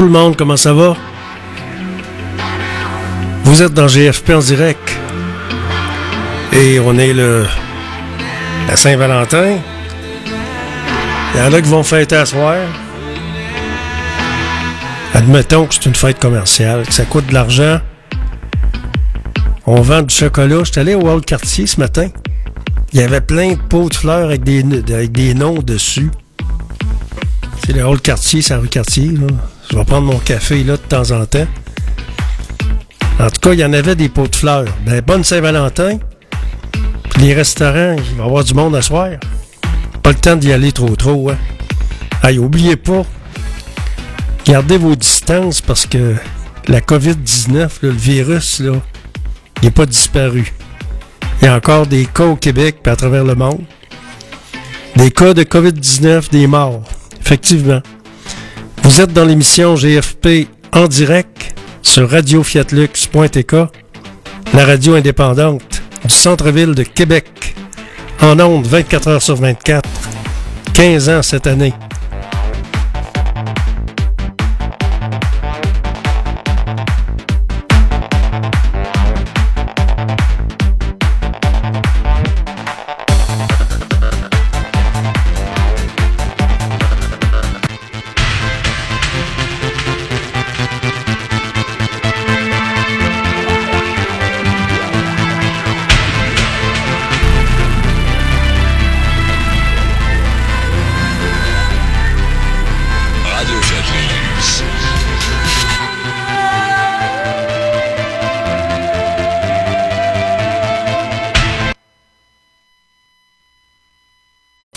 Tout le monde, comment ça va? Vous êtes dans GFP en direct. Et on est le à Saint-Valentin. Il y en a qui vont fêter à soir. Admettons que c'est une fête commerciale, que ça coûte de l'argent. On vend du chocolat. Je suis allé au Hall Cartier ce matin. Il y avait plein de pots de fleurs avec des, avec des noms dessus. C'est le Hall Cartier, c'est la rue Cartier. Là. Je vais prendre mon café là de temps en temps. En tout cas, il y en avait des pots de fleurs. Ben, bonne Saint-Valentin. Les restaurants, il va y avoir du monde à soir. Pas le temps d'y aller trop trop, hein. Oubliez pas, gardez vos distances parce que la COVID-19, le virus, là, il n'est pas disparu. Il y a encore des cas au Québec et à travers le monde. Des cas de COVID-19, des morts. Effectivement. Vous êtes dans l'émission GFP en direct sur radiofiatlux.tk, la radio indépendante du centre-ville de Québec, en ondes 24 heures sur 24, 15 ans cette année.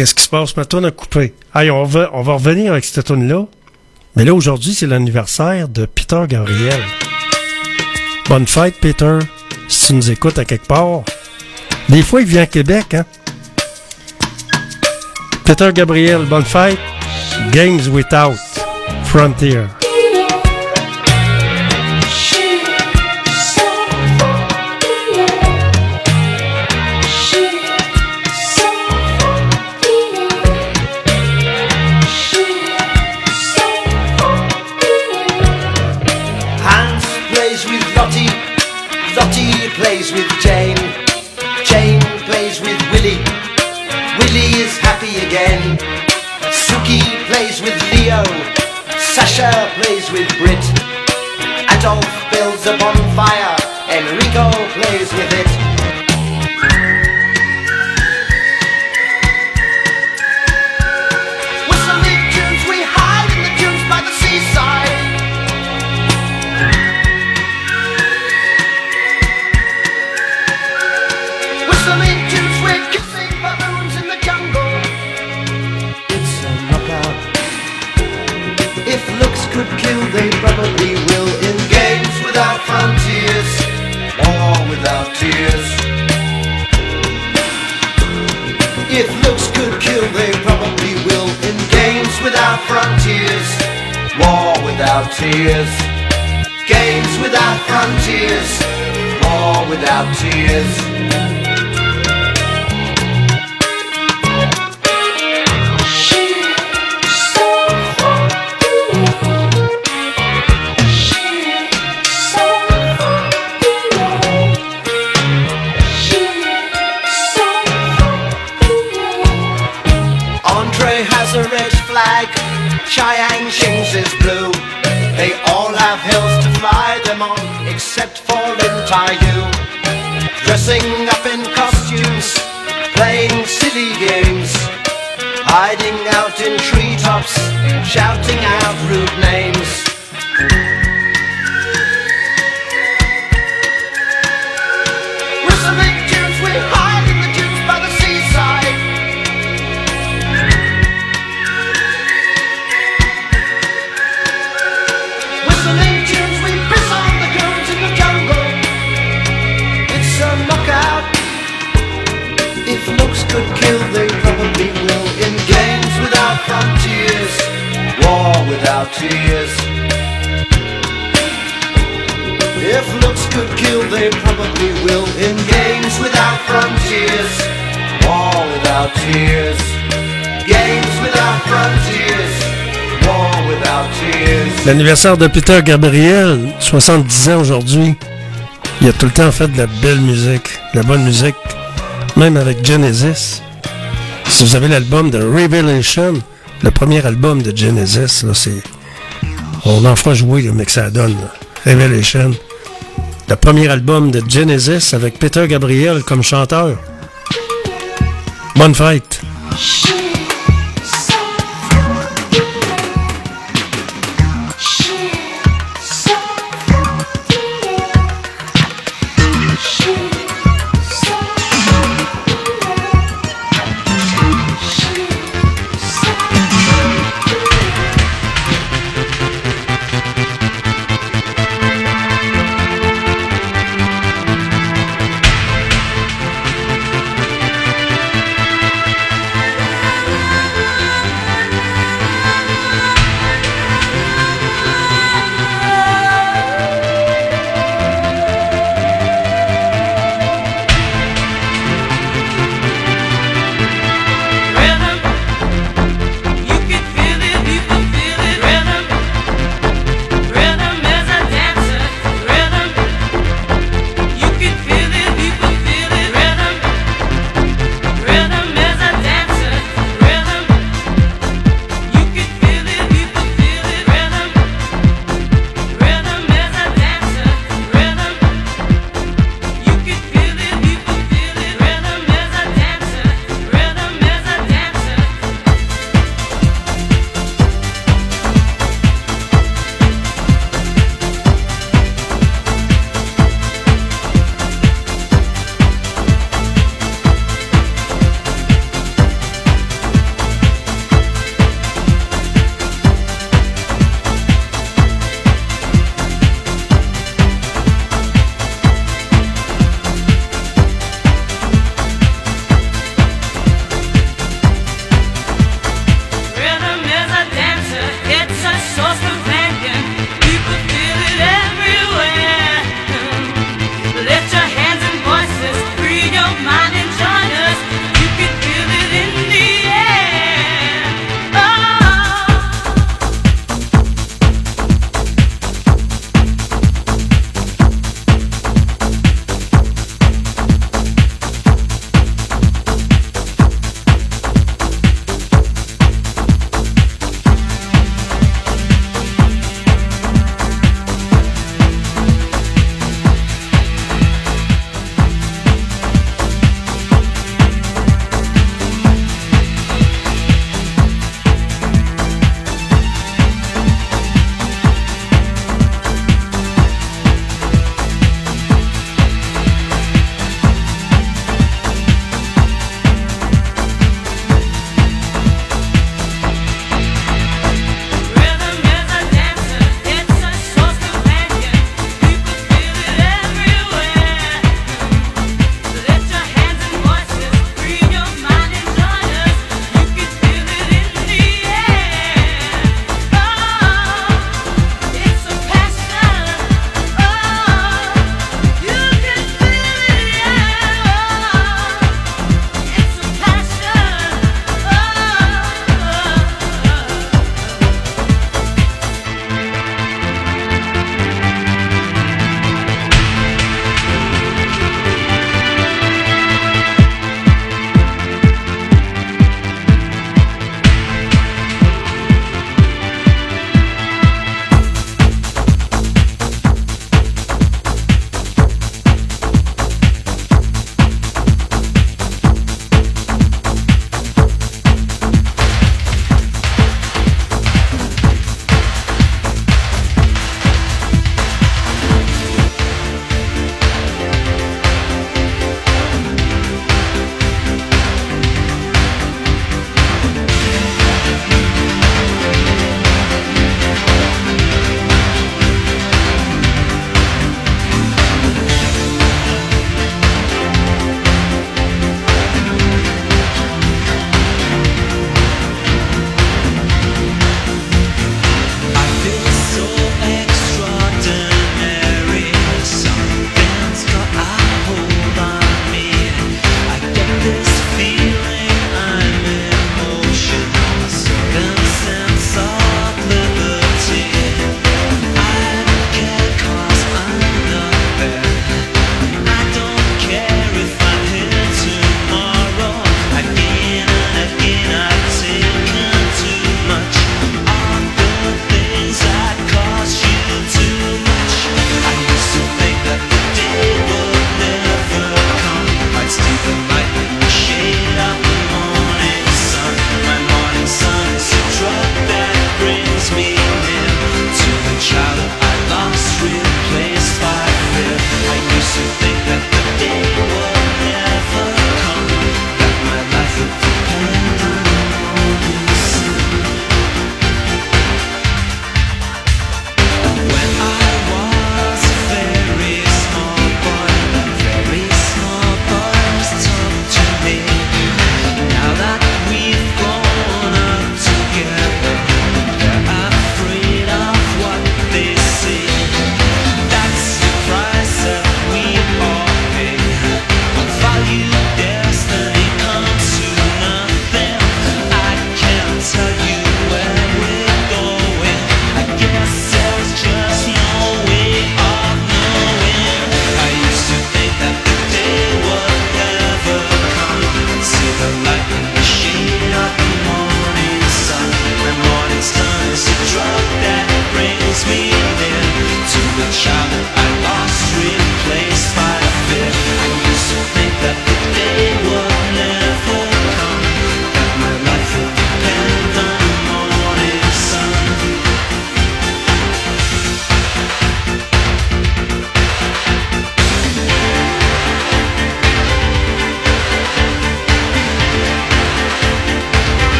Qu'est-ce qui se passe? Ma tourne a coupé. Allez, on va, on va revenir avec cette tourne-là. Mais là, aujourd'hui, c'est l'anniversaire de Peter Gabriel. Bonne fête, Peter. Si tu nous écoutes à quelque part. Des fois, il vient à Québec, hein? Peter Gabriel, bonne fête. Games Without Frontier. Builds a bonfire, Enrico plays with it. Whistling tunes, we hide without tears. Games without frontiers, war without tears. L'anniversaire de Peter Gabriel, 70 ans aujourd'hui. Il a tout le temps fait de la belle musique, de la bonne musique, même avec Genesis. Si vous avez l'album de Revelation, le premier album de Genesis, là, c'est. On en fera jouer, mais que ça donne. Revelation. Le premier album de Genesis avec Peter Gabriel comme chanteur. Bonne fête!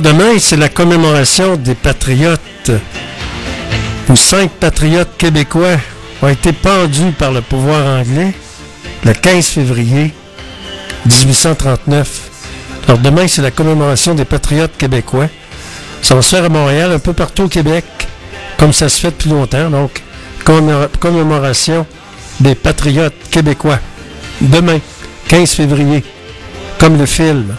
Demain, c'est la commémoration des patriotes. Où cinq patriotes québécois ont été pendus par le pouvoir anglais le 15 février 1839. Alors demain, c'est la commémoration des patriotes québécois. Ça va se faire à Montréal, un peu partout au Québec, comme ça se fait depuis longtemps. Donc, commémoration des patriotes québécois. Demain, 15 février, comme le film.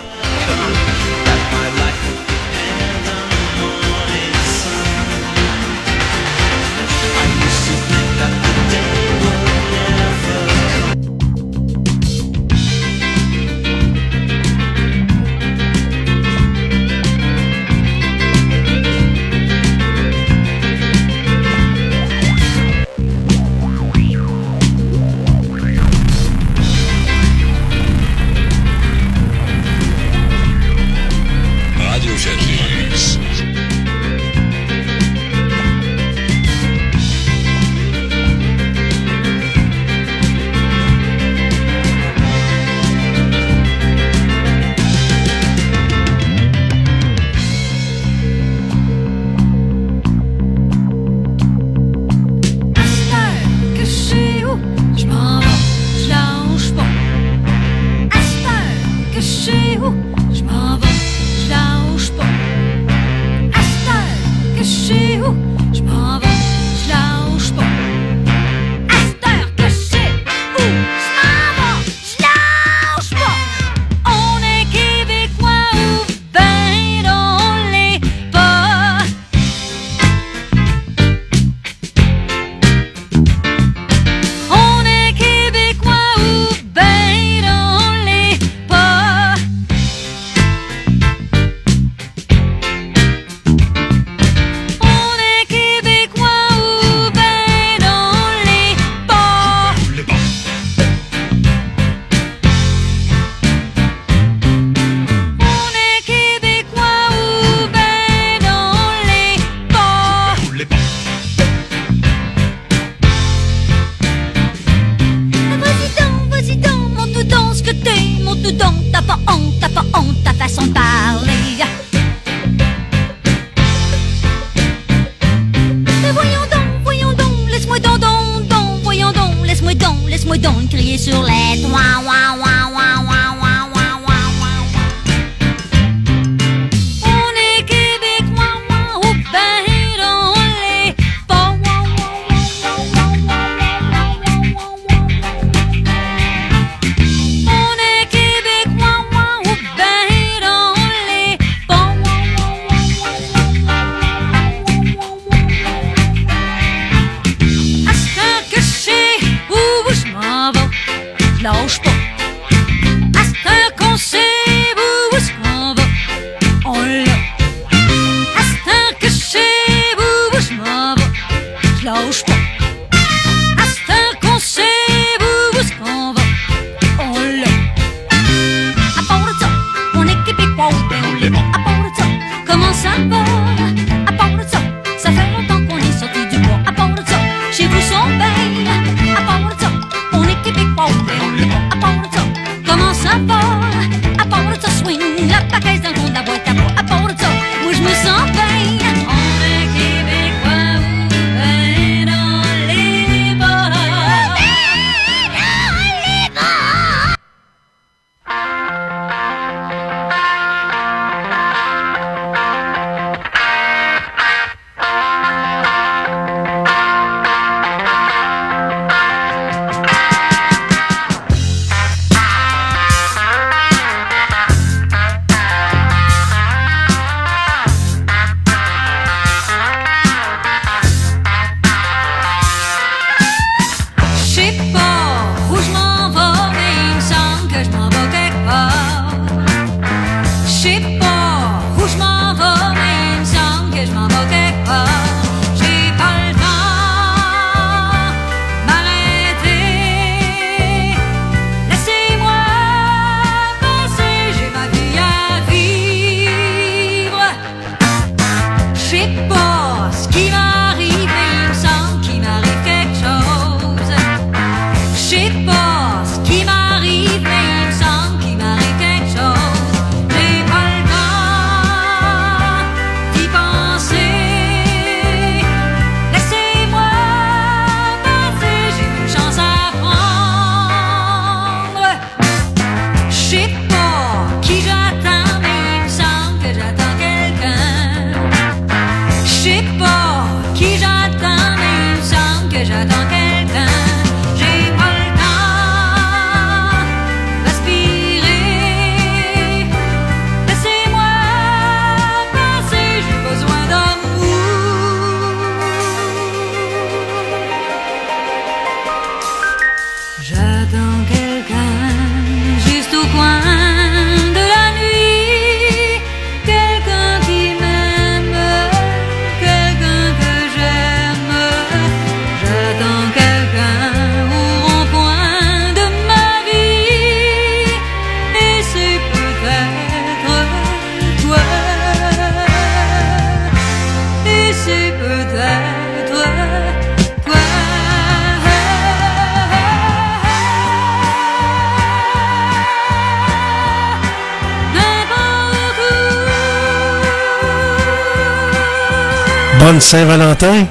Saint-Valentin.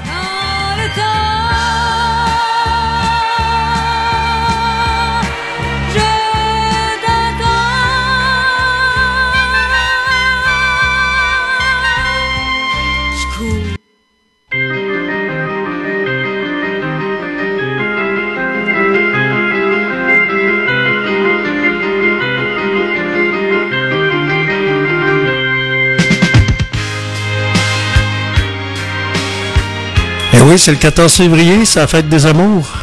Oui, c'est le 14 février, c'est la fête des amours.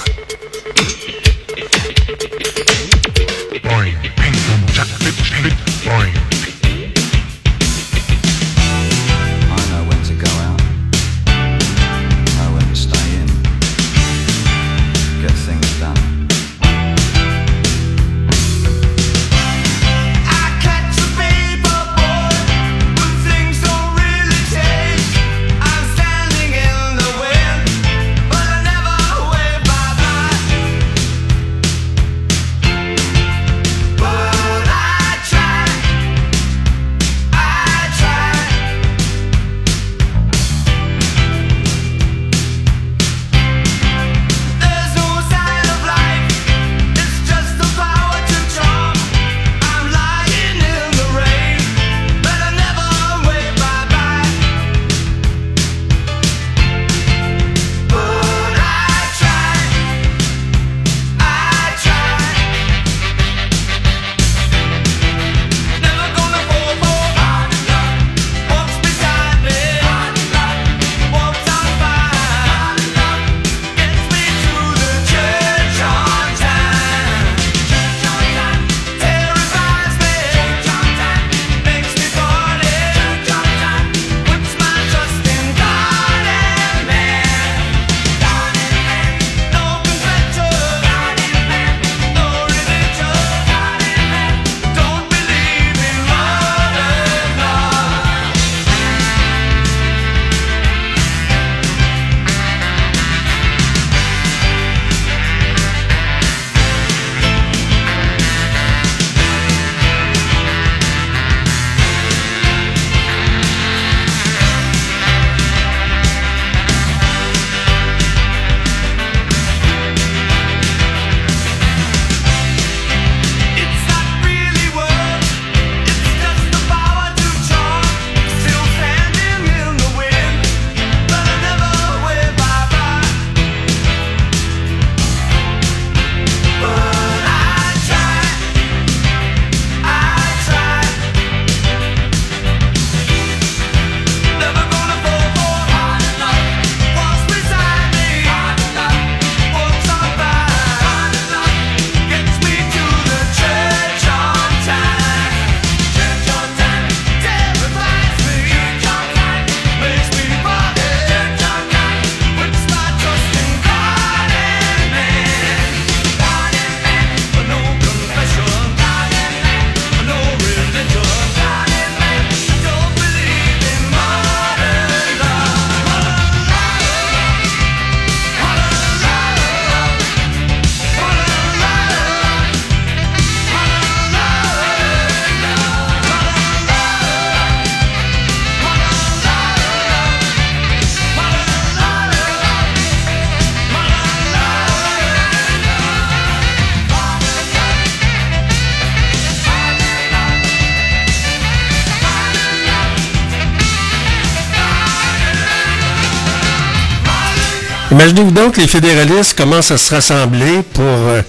Imaginez-vous donc que les fédéralistes commencent à se rassembler pour euh,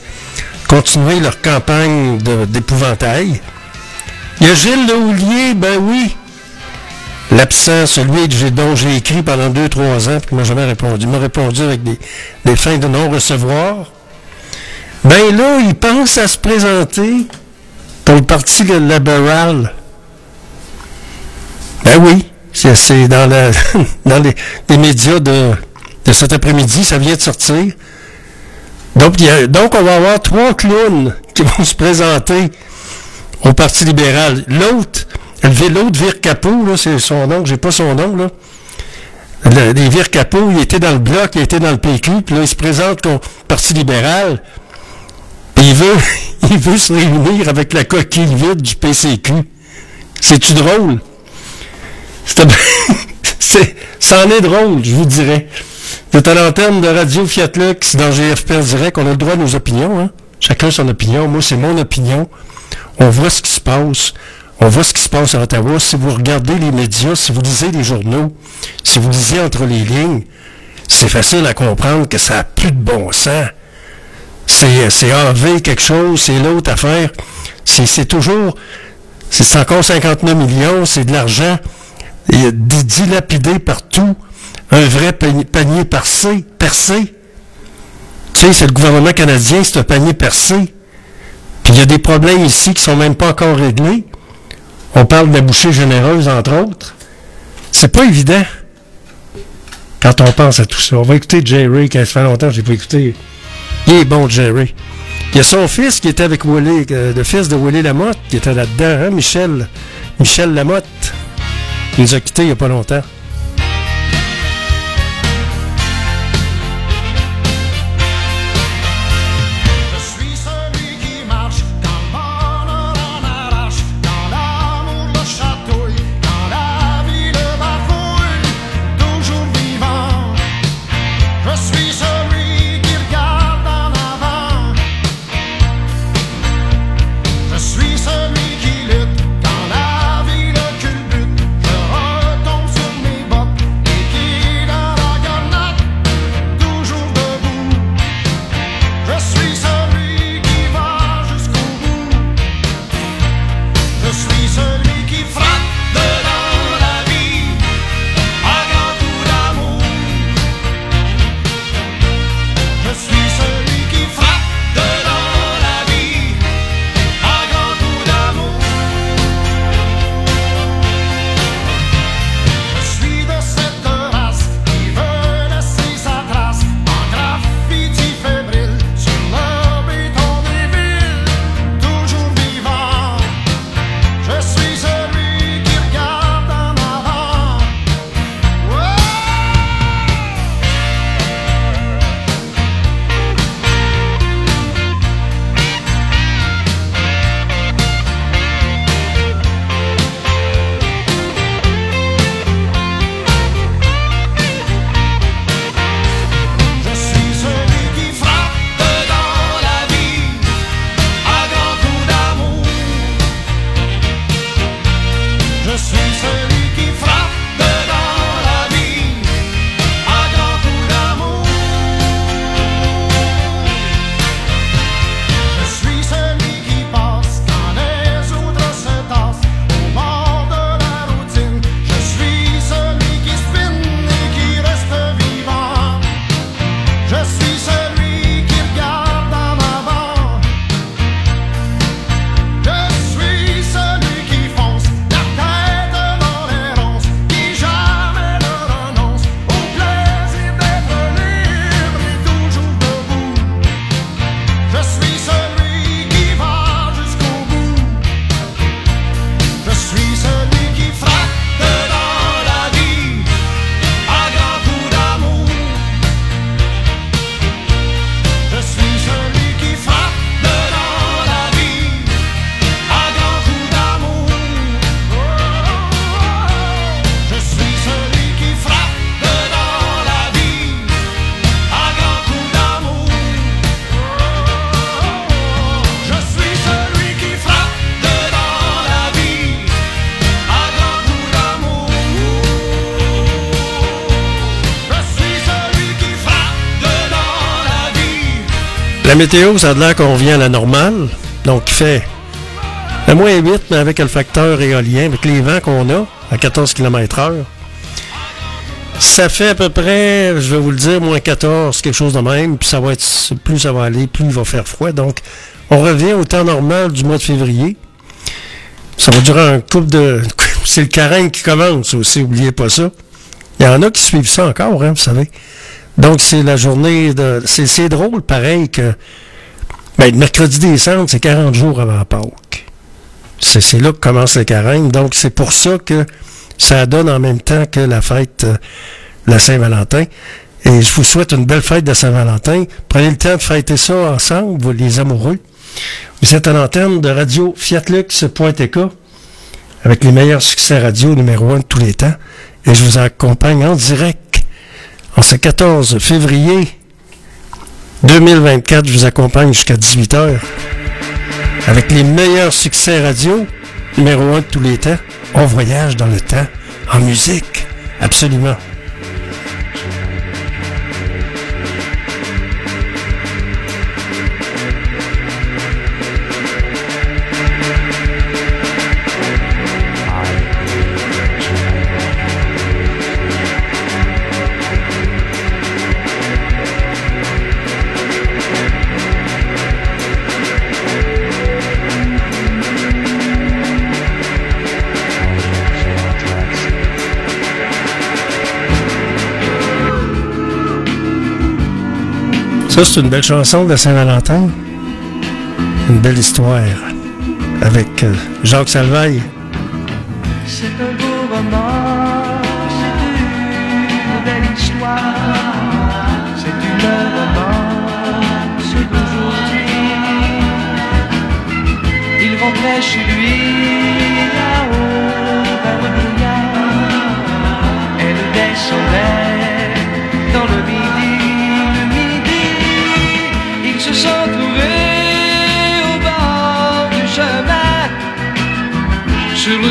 continuer leur campagne d'épouvantail. Il y a Gilles Lehoulier, ben oui. L'absent, celui dont j'ai écrit pendant deux, trois ans, puis qui m'a jamais répondu. Il m'a répondu avec des, des fins de non-recevoir. Ben là, il pense à se présenter pour le Parti libéral. Ben oui, c'est dans, dans les médias de, de cet après-midi, ça vient de sortir. Donc, on va avoir trois clowns qui vont se présenter au Parti libéral. L'autre, l'autre Vire Capot, là, c'est son nom, j'ai pas son nom, là. Le, les Vire Capot, il était dans le bloc, il était dans le PQ, puis là, il se présente au Parti libéral. Puis il veut, se réunir avec la coquille vide du PCQ. C'est-tu drôle? C'est, c'est, ça en est drôle, je vous dirais. C'est à l'antenne de Radio Fiat Lux dans GFP en direct. On a le droit à nos opinions, hein? Chacun son opinion. Moi, c'est mon opinion. On voit ce qui se passe. On voit ce qui se passe à Ottawa. Si vous regardez les médias, si vous lisez les journaux, si vous lisez entre les lignes, c'est facile à comprendre que ça n'a plus de bon sens. C'est, c'est AV quelque chose, c'est l'autre affaire. C'est, c'est toujours, c'est 159 millions, c'est de l'argent dilapidé partout. Un vrai panier, percé, percé. Tu sais, c'est le gouvernement canadien, c'est un panier percé. Puis il y a des problèmes ici qui sont même pas encore réglés. On parle de la bouchée généreuse, entre autres. C'est pas évident quand on pense à tout ça. On va écouter Jerry, qui ça fait longtemps que je pas écouté. Il est bon, Jerry. Il y a son fils qui était avec Willy, euh, le fils de Willy Lamotte, qui était là-dedans, hein, Michel. Michel Lamotte. Il nous a quittés il n'y a pas longtemps. Météo, ça a l'air qu'on revient à la normale. Donc, il fait à moins 8, mais avec le facteur éolien, avec les vents qu'on a à 14 km heure. Ça fait à peu près, je vais vous le dire, moins 14, quelque chose de même. Puis ça va être, plus ça va aller, plus il va faire froid. Donc, on revient au temps normal du mois de février. Ça va durer un couple de... C'est le carême qui commence aussi, oubliez pas ça. Il y en a qui suivent ça encore, hein, vous savez. Donc, c'est la journée de... C'est, drôle, pareil, que... Ben, le mercredi des cendres, c'est 40 jours avant Pâques. C'est, c'est là que commence le carême. Donc, c'est pour ça que ça donne en même temps que la fête euh, de la Saint-Valentin. Et je vous souhaite une belle fête de Saint-Valentin. Prenez le temps de fêter ça ensemble, vous les amoureux. Vous êtes à l'antenne de radio fiatlux.tk avec les meilleurs succès radio numéro un de tous les temps. Et je vous accompagne en direct en ce 14 février 2024. Je vous accompagne jusqu'à 18h avec les meilleurs succès radio numéro un de tous les temps. On voyage dans le temps en musique. Absolument. Ça, c'est une belle chanson de Saint-Valentin. Une belle histoire avec euh, Jacques Salvaille. C'est un beau roman, c'est une belle histoire, c'est une romance d'aujourd'hui. Il rentrait chez lui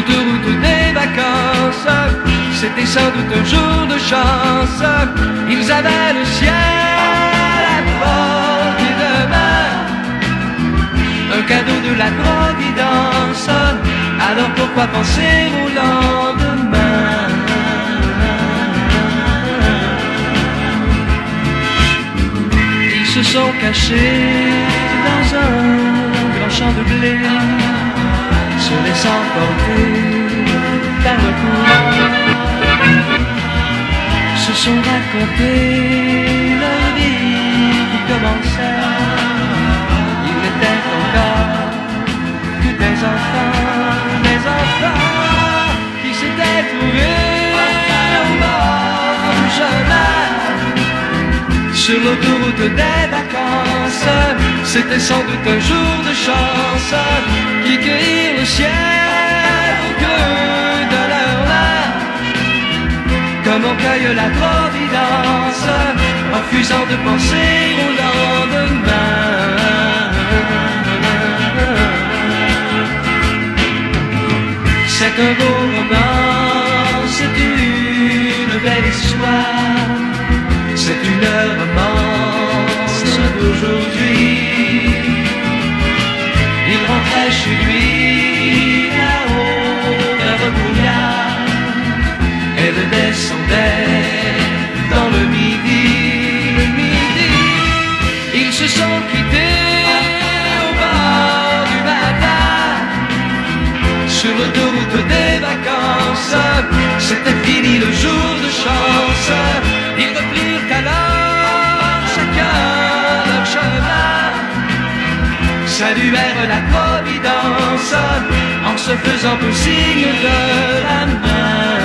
l'autoroute des vacances. C'était sans doute un jour de chance. Ils avaient le ciel à portée de main. Un cadeau de la providence. Alors pourquoi penser au lendemain? Ils se sont cachés dans un grand champ de blé se laissant porter par le se sont racontés leur vie qui commençait. Ils n'étaient encore que des enfants, des enfants qui s'étaient trouvés au bord du chemin. Sur l'autoroute des vacances, c'était sans doute un jour de chance qui cueillirent le ciel au creux de leur. Comme on cueille la providence, refusant de penser au lendemain. C'est un beau roman, c'est une belle histoire. C'est une romance d'aujourd'hui. Il rentrait chez lui là-haut vers le brouillard. Elle descendait dans le midi, le midi. Ils se sont quittés au bord du matin sur l'autoroute des vacances. C'était fini le jour de chance. Saluèrent la providence en se faisant au signe de la main.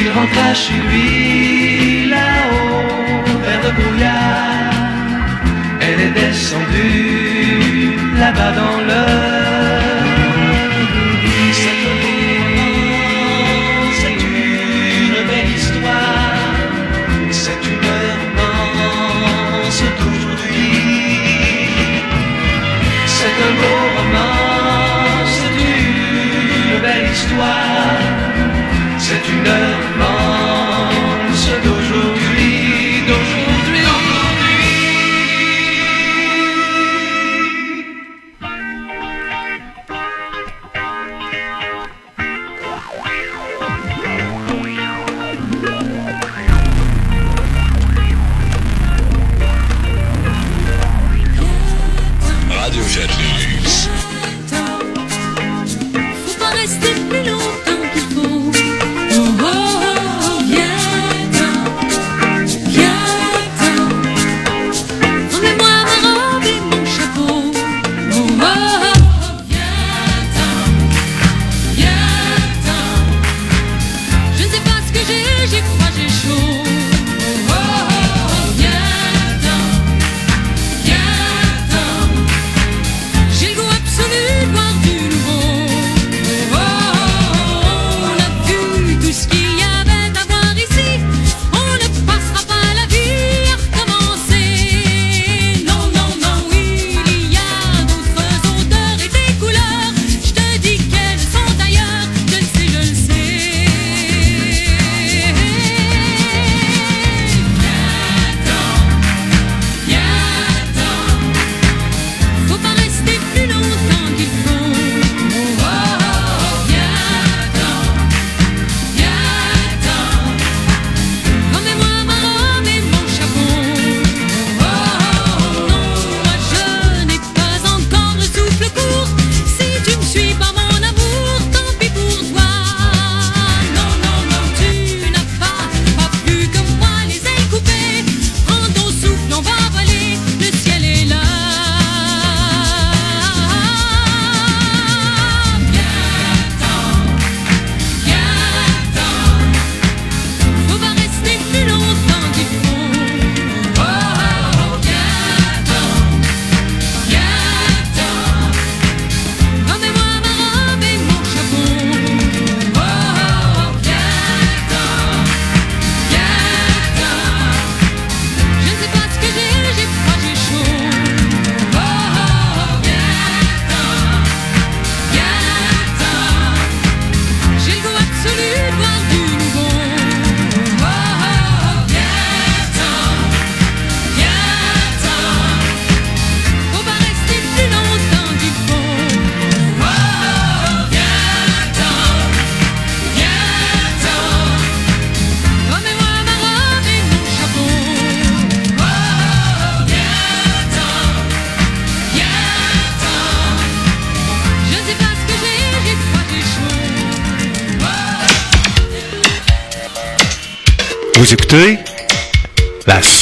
Il rentra chez lui là-haut vers le brouillard. Elle est descendue là-bas dans le histoire. C'est une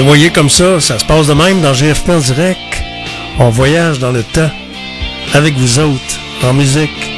Ben voyez comme ça, ça se passe de même dans GFP en direct. On voyage dans le temps avec vous autres en musique.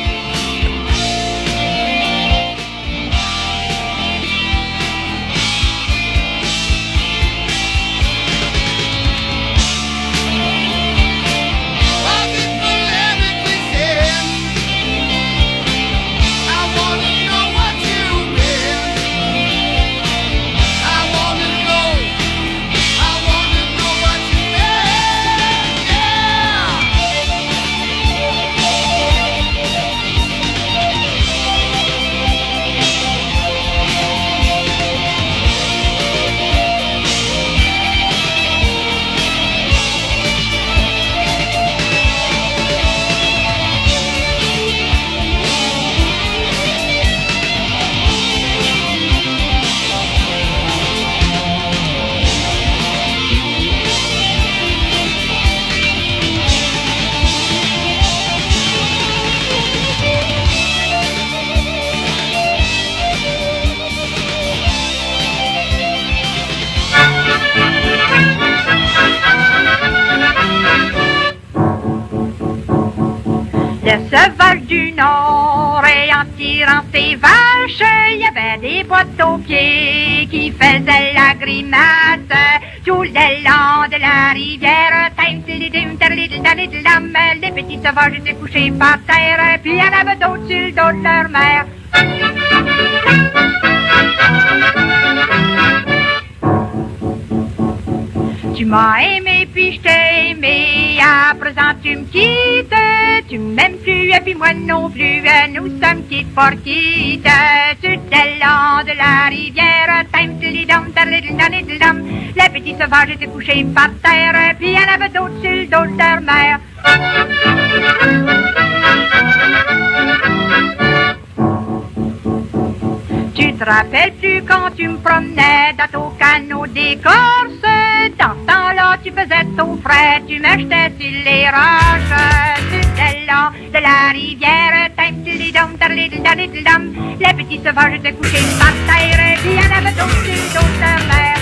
Porky était tout le long de la rivière. Tim, tilidam, tarlidam, dam Le petit sauvage était couché par terre, puis il y en avait d'autres sur le dos de leur mère. Tu te rappelles-tu quand tu me promenais dans ton canot d'écorce? dans ce temps-là, tu faisais ton frais, tu m'achetais sur les roches, sur le long de la rivière. Tim-tilidom, tarlidom, les petits sauvages étaient couchés par terre, et puis il y en avait d'autres sur d'autres terres.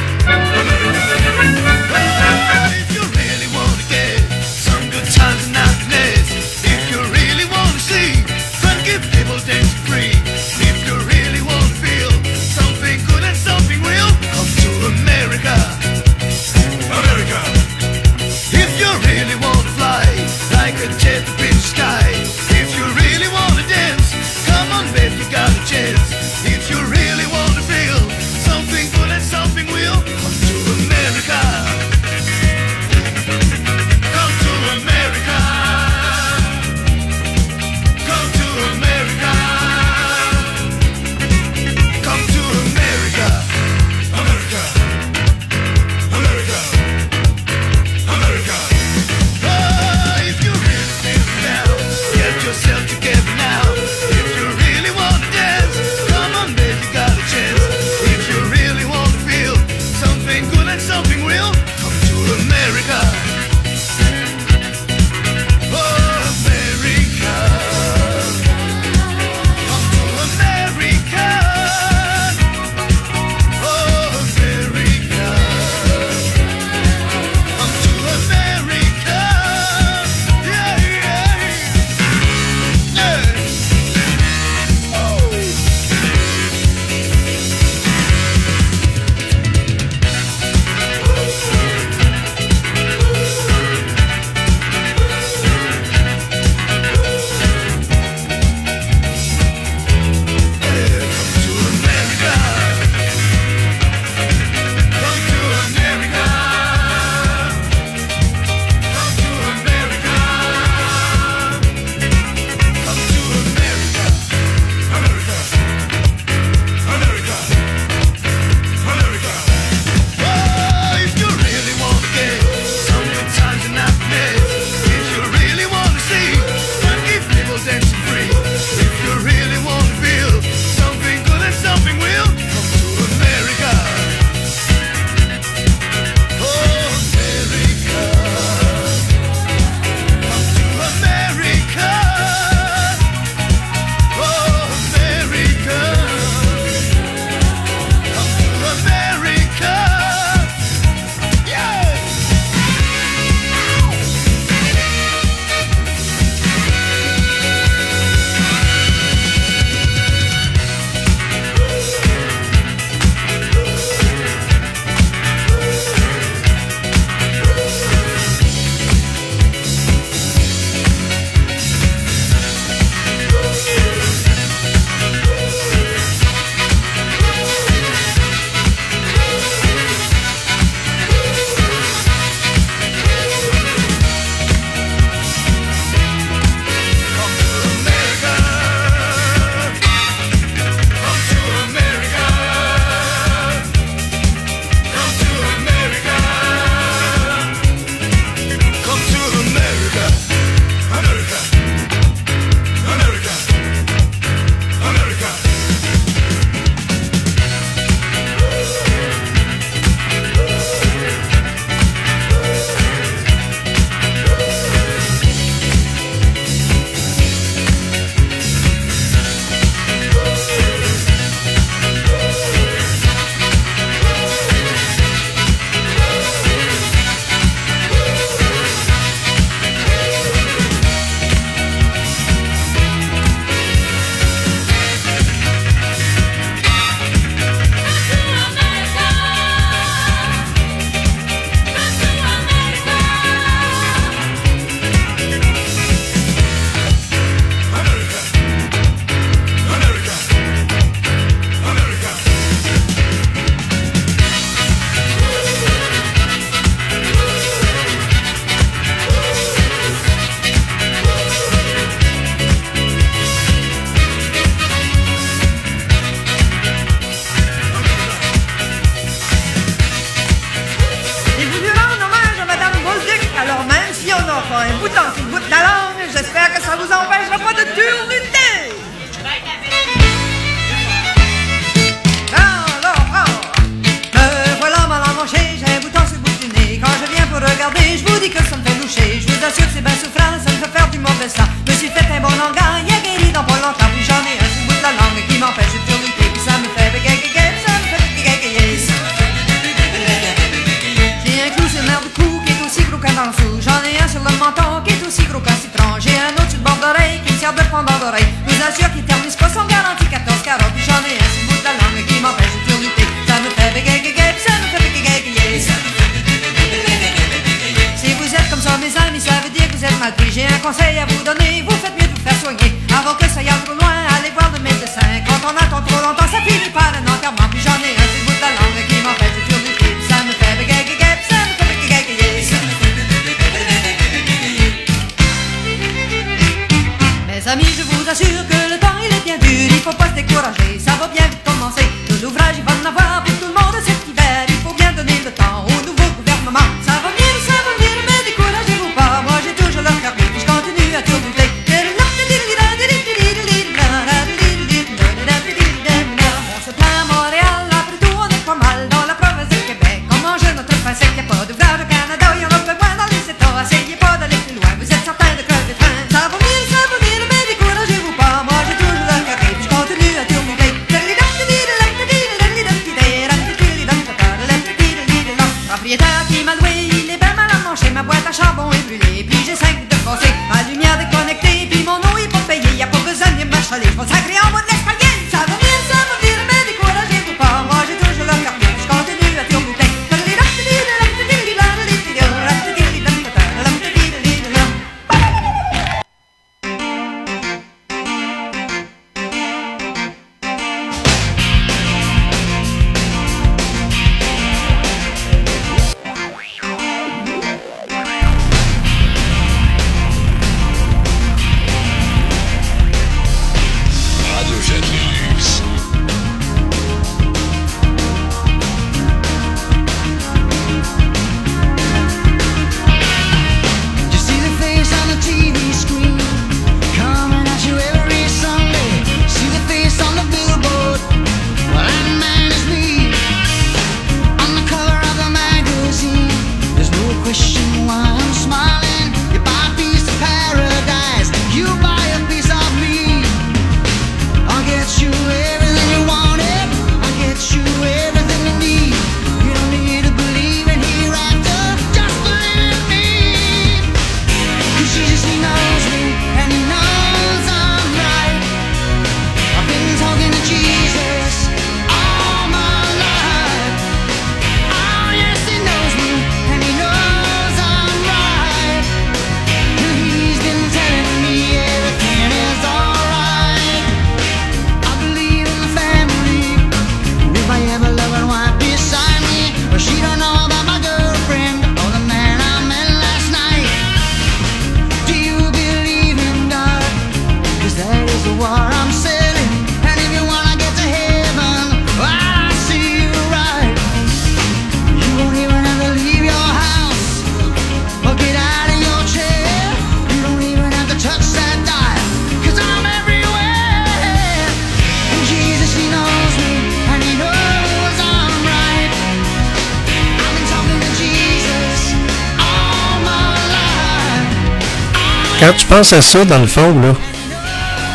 pense à ça, dans le fond, là.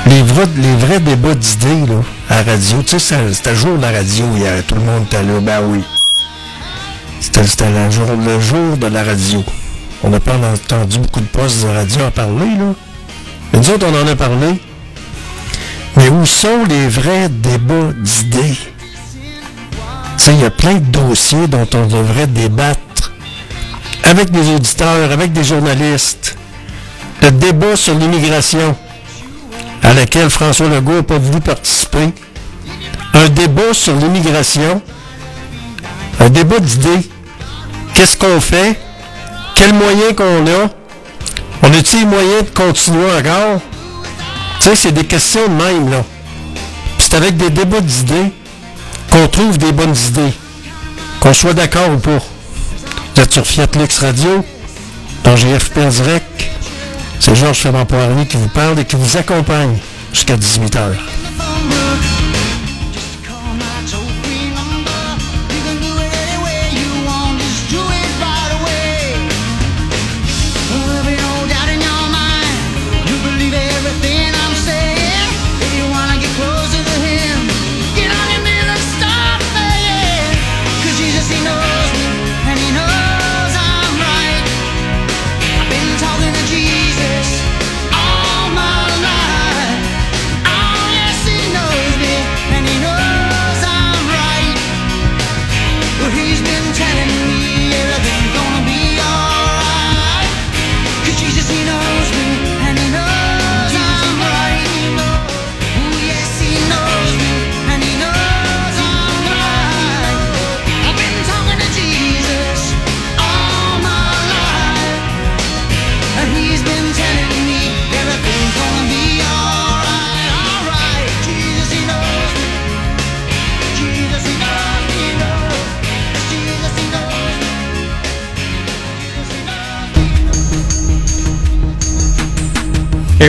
Les vrais, les vrais débats d'idées, là, à la radio. Tu sais, c'était jour de la radio hier. Tout le monde était là. Ben oui. C'était le jour, le jour de la radio. On n'a pas entendu beaucoup de postes de radio à parler, là. Mais nous autres, on en a parlé. Mais où sont les vrais débats d'idées? il y a plein de dossiers dont on devrait débattre avec des auditeurs, avec des journalistes. Le débat sur l'immigration à laquelle François Legault n'a pas voulu participer. Un débat sur l'immigration. Un débat d'idées. Qu'est-ce qu'on fait? Quels moyens qu'on a? On a-t-il les moyens de continuer encore? Tu sais, c'est des questions même, là. C'est avec des débats d'idées qu'on trouve des bonnes idées. Qu'on soit d'accord ou pas. Vous êtes sur Fiat Lux Radio, dans GFP Direct. C'est Georges Ferrand-Poirier qui vous parle et qui vous accompagne jusqu'à 18h.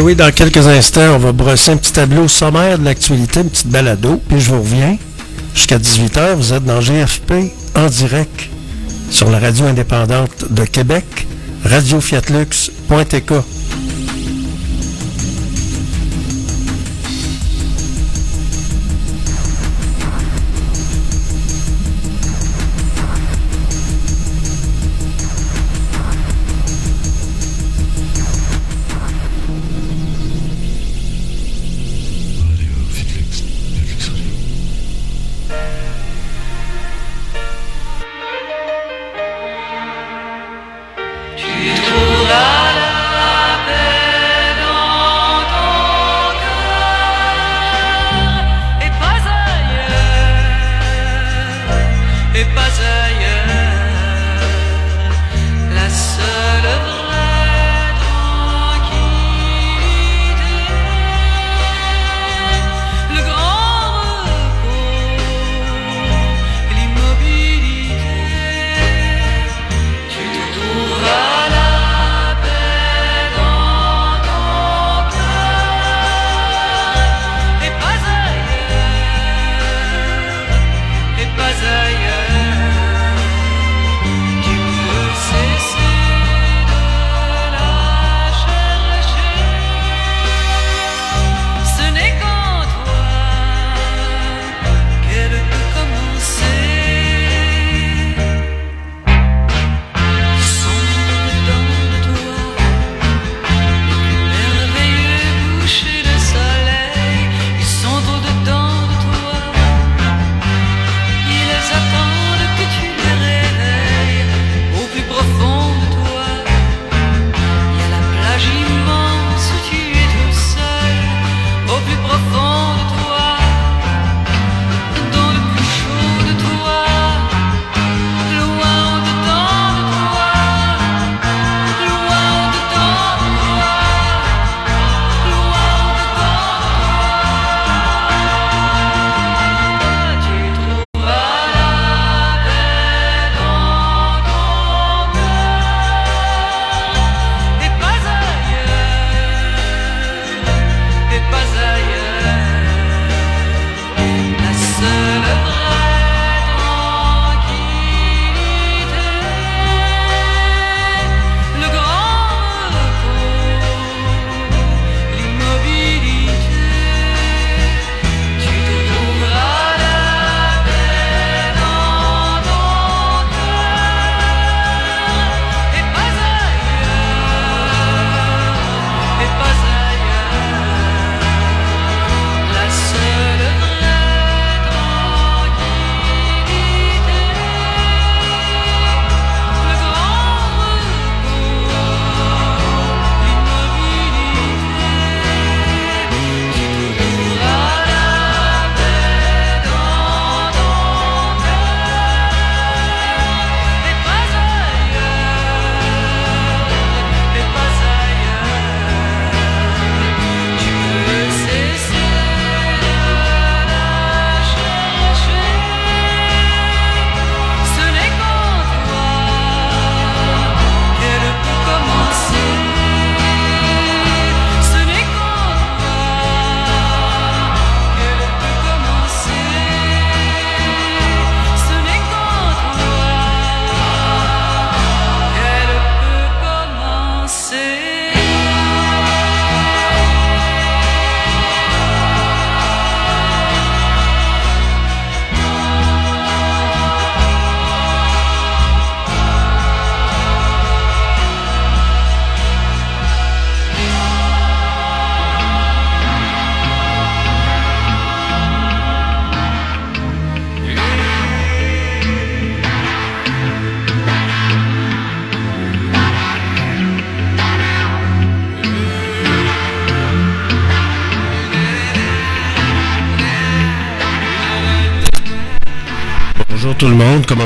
oui, dans quelques instants, on va brosser un petit tableau sommaire de l'actualité, une petite balado, puis je vous reviens. Jusqu'à 18h, vous êtes dans GFP en direct sur la radio indépendante de Québec, radiofiatlux.ca.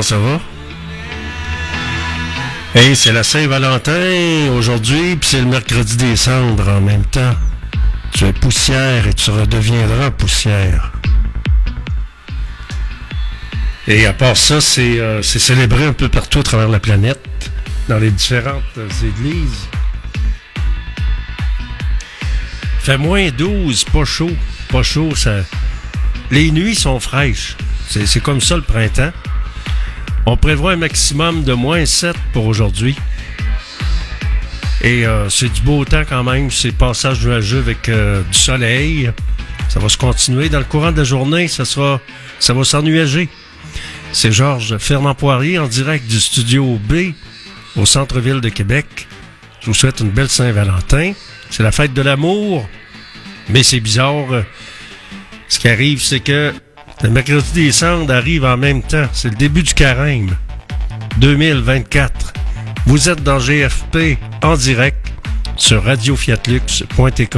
ça va? C'est la Saint-Valentin aujourd'hui, puis c'est le mercredi des cendres en même temps. Tu es poussière et tu redeviendras poussière. Et à part ça, c'est euh, célébré un peu partout à travers la planète, dans les différentes euh, églises. Fait moins 12, pas chaud. Pas chaud, ça. Les nuits sont fraîches. C'est comme ça le printemps. On prévoit un maximum de moins 7 pour aujourd'hui. Et euh, c'est du beau temps quand même. C'est passage nuageux avec euh, du soleil. Ça va se continuer. Dans le courant de la journée, ça sera, ça va s'ennuager. C'est Georges Fernand Poirier en direct du studio B au centre-ville de Québec. Je vous souhaite une belle Saint-Valentin. C'est la fête de l'amour. Mais c'est bizarre. Ce qui arrive, c'est que le mercredi des cendres arrive en même temps. C'est le début du carême. 2024. Vous êtes dans GFP en direct sur radiofiatlux.tk.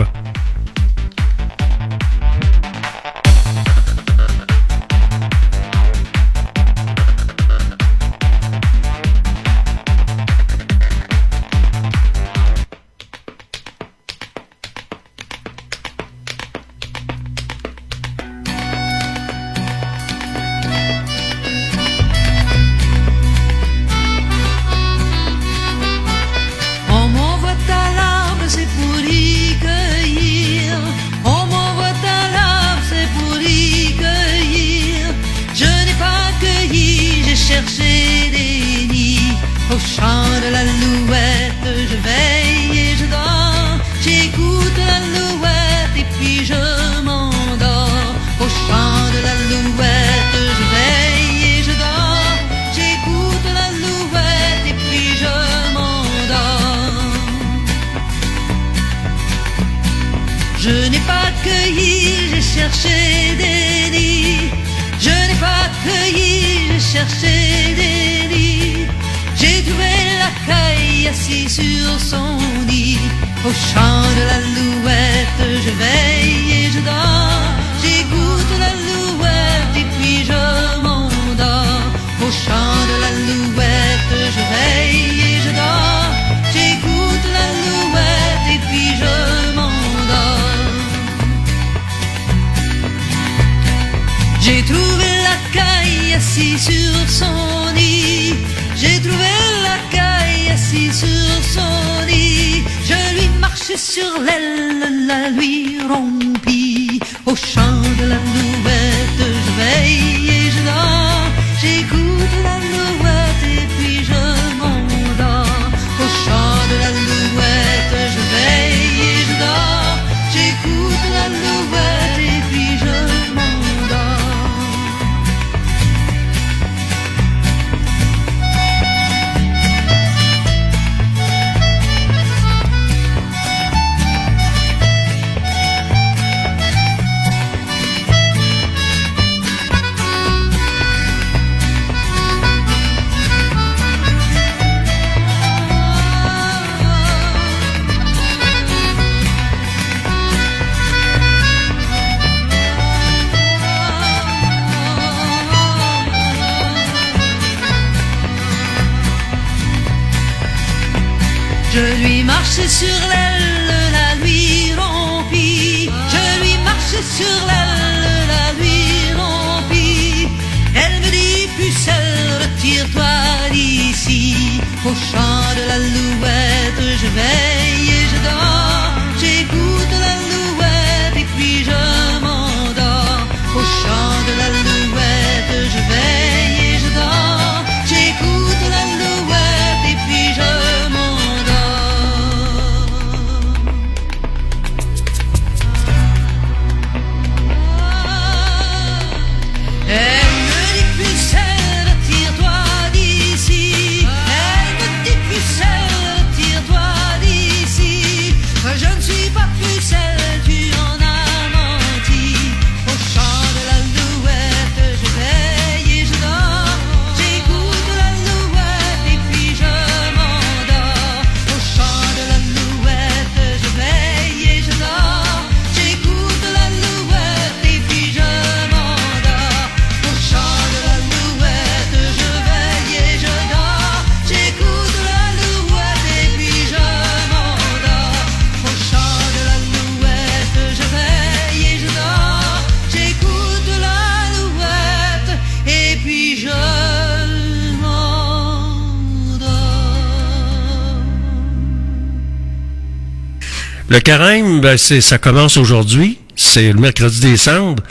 carême, ben, ça commence aujourd'hui. C'est le mercredi des cendres.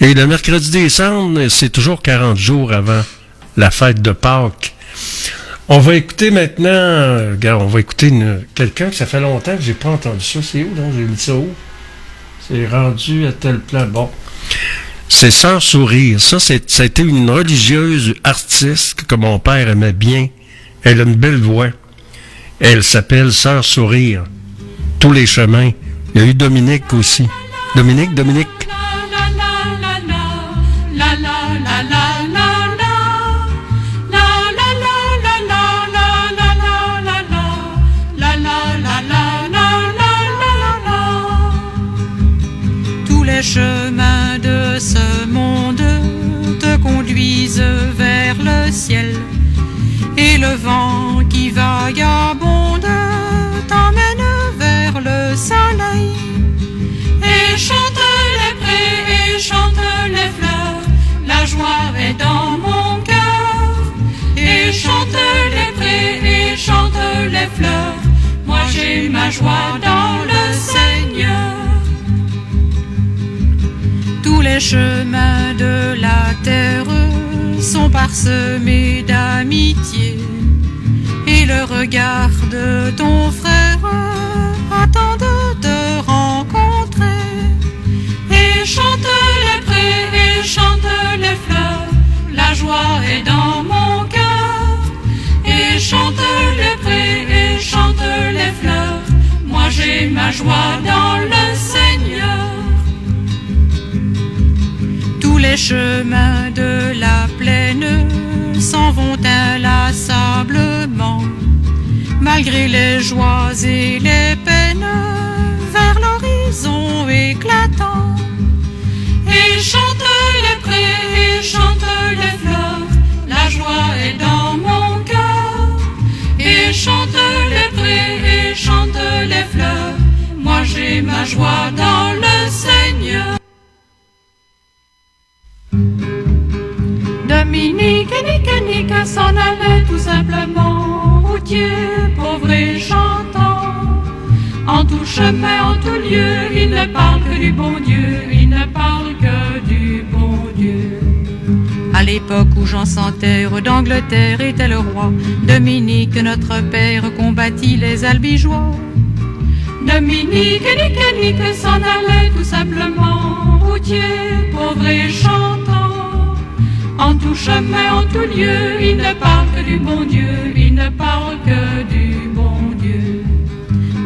Et le mercredi des cendres, c'est toujours 40 jours avant la fête de Pâques. On va écouter maintenant, euh, regarde, on va écouter quelqu'un que ça fait longtemps que j'ai pas entendu ça. C'est où, donc? J'ai mis ça où? C'est rendu à tel plan. Bon. C'est sans sourire. Ça, c'est, ça a été une religieuse artiste que mon père aimait bien. Elle a une belle voix. Elle s'appelle Sœur Sourire. Tous les chemins. Il y a eu Dominique aussi. Dominique, Dominique. Tous les chemins de ce monde te conduisent vers le ciel et le vent qui vagabonde prés et chante les fleurs. Moi j'ai ma joie dans le Seigneur. Tous les chemins de la terre sont parsemés d'amitié. Et le regard de ton frère attend de te rencontrer. Et chante les prés et chante les fleurs. La joie est dans mon cœur et chante les prés et chante les fleurs moi j'ai ma joie dans le Seigneur tous les chemins de la plaine s'en vont inlassablement, malgré les joies et les peines, vers l'horizon éclatant. Et chante les prés et chante les fleurs, la joie est dans mon cœur. Chante les prés et chante les fleurs, moi j'ai ma joie dans le Seigneur. Dominique et Nick s'en allaient tout simplement, routier, pauvre et chantant. En tout chemin, en tout lieu, il ne parle que du bon Dieu, il ne parle À l'époque où Jean sans terre d'Angleterre était le roi, Dominique, notre père, combattit les albigeois. Dominique Nick s'en allaient tout simplement, routier, pauvre et chantant. En tout chemin, en tout lieu, il ne parle que du bon Dieu, il ne parle que du bon Dieu.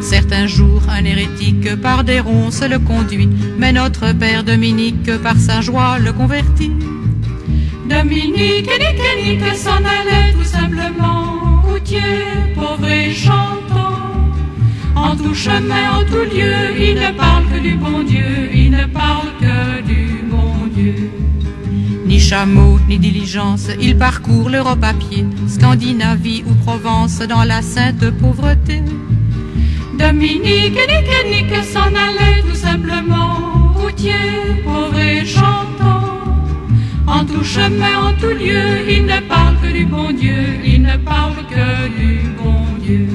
Certains jours, un hérétique par des ronces le conduit, mais notre père Dominique par sa joie le convertit. Dominique et Nick s'en allaient tout simplement, routier, pauvre et chantant. En tout chemin, en tout lieu, il ne parle que du bon Dieu, il ne parle que du bon Dieu. Ni chameau, ni diligence, il parcourt l'Europe à pied, Scandinavie ou Provence dans la sainte pauvreté. Dominique et Nick s'en allaient tout simplement, routier, pauvre et chantant. En tout chemin, en tout lieu, il ne parle que du bon Dieu, il ne parle que du bon Dieu.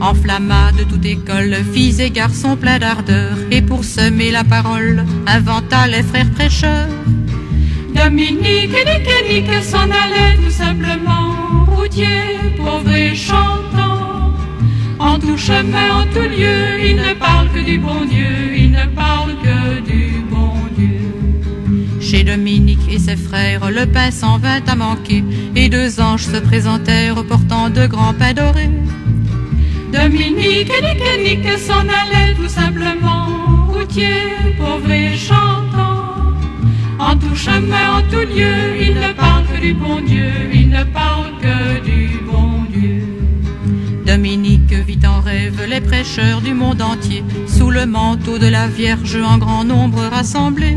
Enflamma de toute école, filles et garçons pleins d'ardeur, et pour semer la parole, inventa les frères prêcheurs. Dominique et Nick s'en allaient tout simplement, routier, pauvre et. En tout chemin, en tout lieu, il ne parle que du bon Dieu, il ne parle Chez Dominique et ses frères, le pain s'en vint à manquer, et deux anges se présentèrent portant de grands pains dorés. Dominique et Nick et s'en allaient tout simplement, routier, pauvre et chantant. En tout chemin, en tout lieu, il ne parle que du bon Dieu, il ne parle que du bon Dieu. Dominique vit en rêve les prêcheurs du monde entier, sous le manteau de la Vierge en grand nombre rassemblés.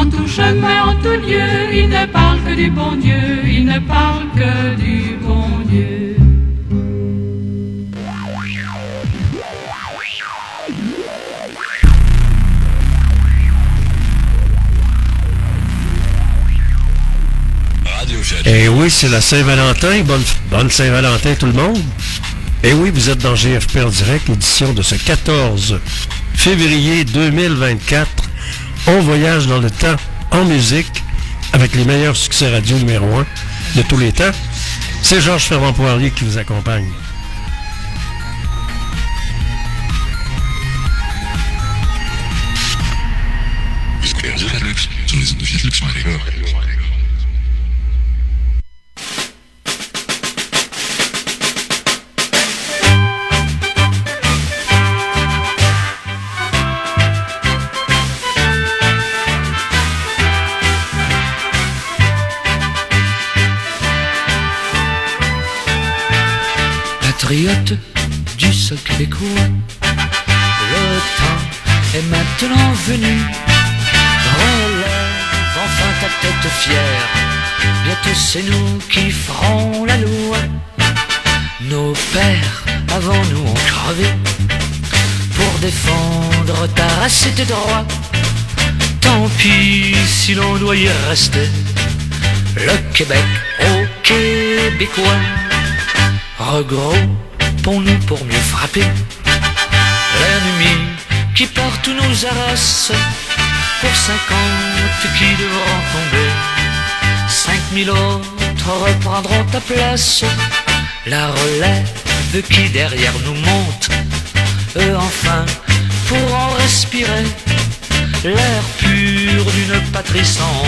En tout chemin, en tout lieu, il ne parle que du bon Dieu, il ne parle que du bon Dieu. Eh oui, c'est la Saint-Valentin. Bonne, bonne Saint-Valentin tout le monde. Eh oui, vous êtes dans GFP en direct, édition de ce 14 février 2024. On voyage dans le temps en musique avec les meilleurs succès radio numéro 1 de tous les temps. C'est Georges Ferrand Poirier qui vous accompagne. Du sol québécois, le temps est maintenant venu. Relève enfin ta tête fière, bientôt c'est nous qui ferons la loi. Nos pères avant nous ont crevé pour défendre ta race et tes droits. Tant pis si l'on doit y rester. Le Québec au Québécois. Regroupons-nous pour mieux frapper l'ennemi qui partout nous harasse. Pour cinquante qui devront tomber, cinq mille autres reprendront ta place. La relève qui derrière nous monte, eux enfin pourront respirer l'air pur d'une patrie sans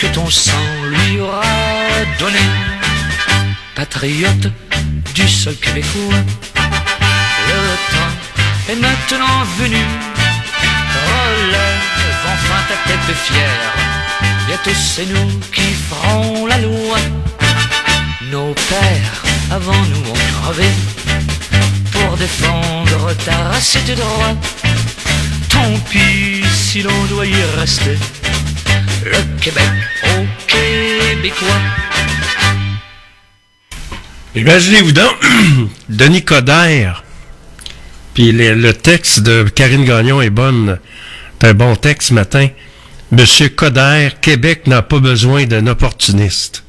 que ton sang lui aura donné. Patriote du sol québécois, le temps est maintenant venu. Relève enfin ta tête fière, bientôt c'est nous qui ferons la loi. Nos pères avant nous ont crevé pour défendre ta race et tes droits. Tant pis si l'on doit y rester. Le Québec au Québécois. Imaginez-vous donc, Denis Coderre, puis le, texte de Karine Gagnon est bonne. C'est un bon texte ce matin. Monsieur Coderre, Québec n'a pas besoin d'un opportuniste.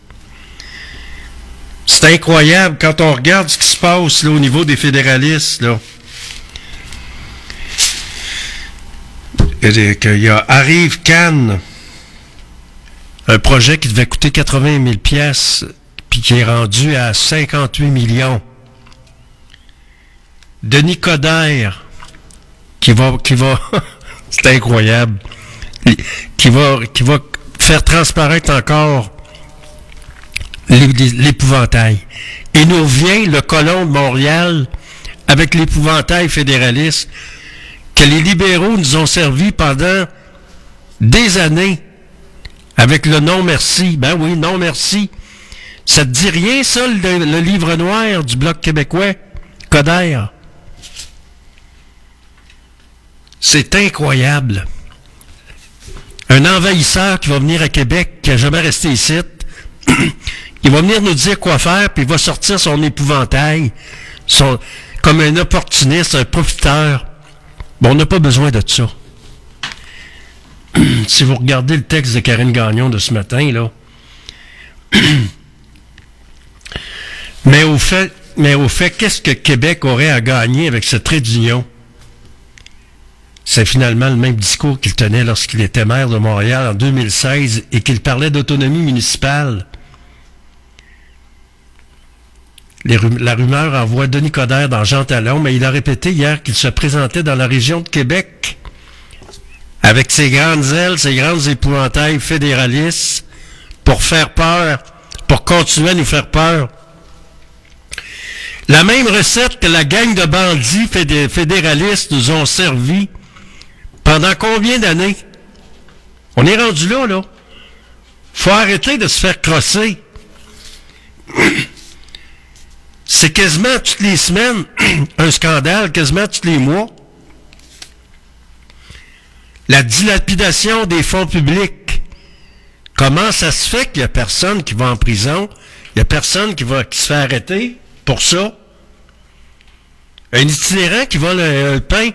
C'est incroyable quand on regarde ce qui se passe là, au niveau des fédéralistes. Là. Il y a Arrive Cannes, un projet qui devait coûter 80 000 pièces puis qui est rendu à 58 millions. Denis Coderre, qui va, qui va, c'est incroyable, qui va, qui va faire transparaître encore l'é- l'épouvantail. Et nous vient le colon de Montréal avec l'épouvantail fédéraliste que les libéraux nous ont servi pendant des années avec le non merci. Ben oui, non merci. Ça te dit rien, ça, le, livre noir du Bloc québécois? Coderre. C'est incroyable. Un envahisseur qui va venir à Québec, qui n'a jamais resté ici, il va venir nous dire quoi faire, puis il va sortir son épouvantail, comme un opportuniste, un profiteur. Bon, on n'a pas besoin de ça. si vous regardez le texte de Karine Gagnon de ce matin, là, mais au fait, mais au fait, qu'est-ce que Québec aurait à gagner avec ce trait d'union? C'est finalement le même discours qu'il tenait lorsqu'il était maire de Montréal en 2016 et qu'il parlait d'autonomie municipale. La rumeur envoie Denis Coderre dans Jean Talon, mais il a répété hier qu'il se présentait dans la région de Québec avec ses grandes ailes, ses grandes épouvantails fédéralistes pour faire peur, pour continuer à nous faire peur. La même recette que la gang de bandits fédé- fédéralistes nous ont servi pendant combien d'années? On est rendu là, là. Faut arrêter de se faire crosser. C'est quasiment toutes les semaines un scandale, quasiment tous les mois. La dilapidation des fonds publics. Comment ça se fait qu'il n'y a personne qui va en prison? Il n'y a personne qui, va, qui se fait arrêter? Pour ça? Un itinérant qui vole un, un pain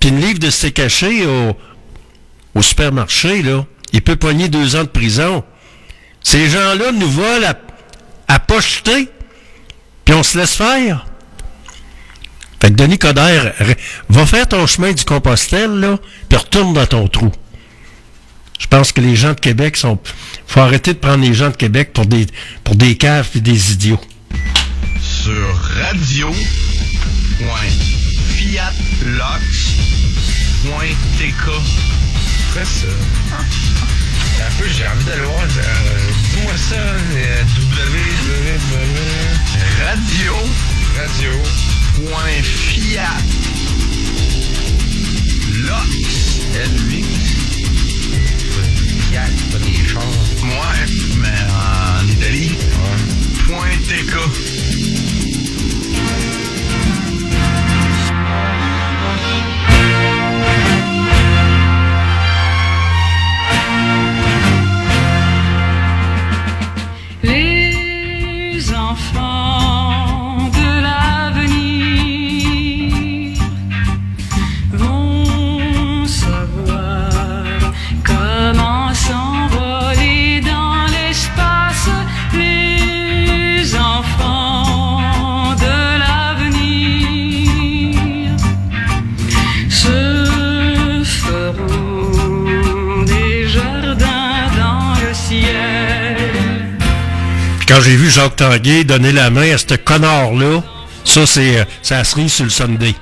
puis une livre de steak caché au, supermarché, là, il peut pogner deux ans de prison. Ces gens-là nous volent à, à pocheter, puis on se laisse faire. Fait que Denis Coderre, re- va faire ton chemin du Compostelle, là, puis retourne dans ton trou. Je pense que les gens de Québec sont... faut arrêter de prendre les gens de Québec pour des, pour des caves et des idiots. Sur radio.fiatlox.tk. Ça? Un peu, j'ai envie d'aller voir. euh, Dis-moi ça, euh, www. Radio. Radio. Point Fiat. Lox. Fiat, pas des chars. Ouais, mais en Italie. Point TK. Quand j'ai vu Jacques Tanguay donner la main à ce connard-là, ça, c'est euh, la cerise sur le Sunday.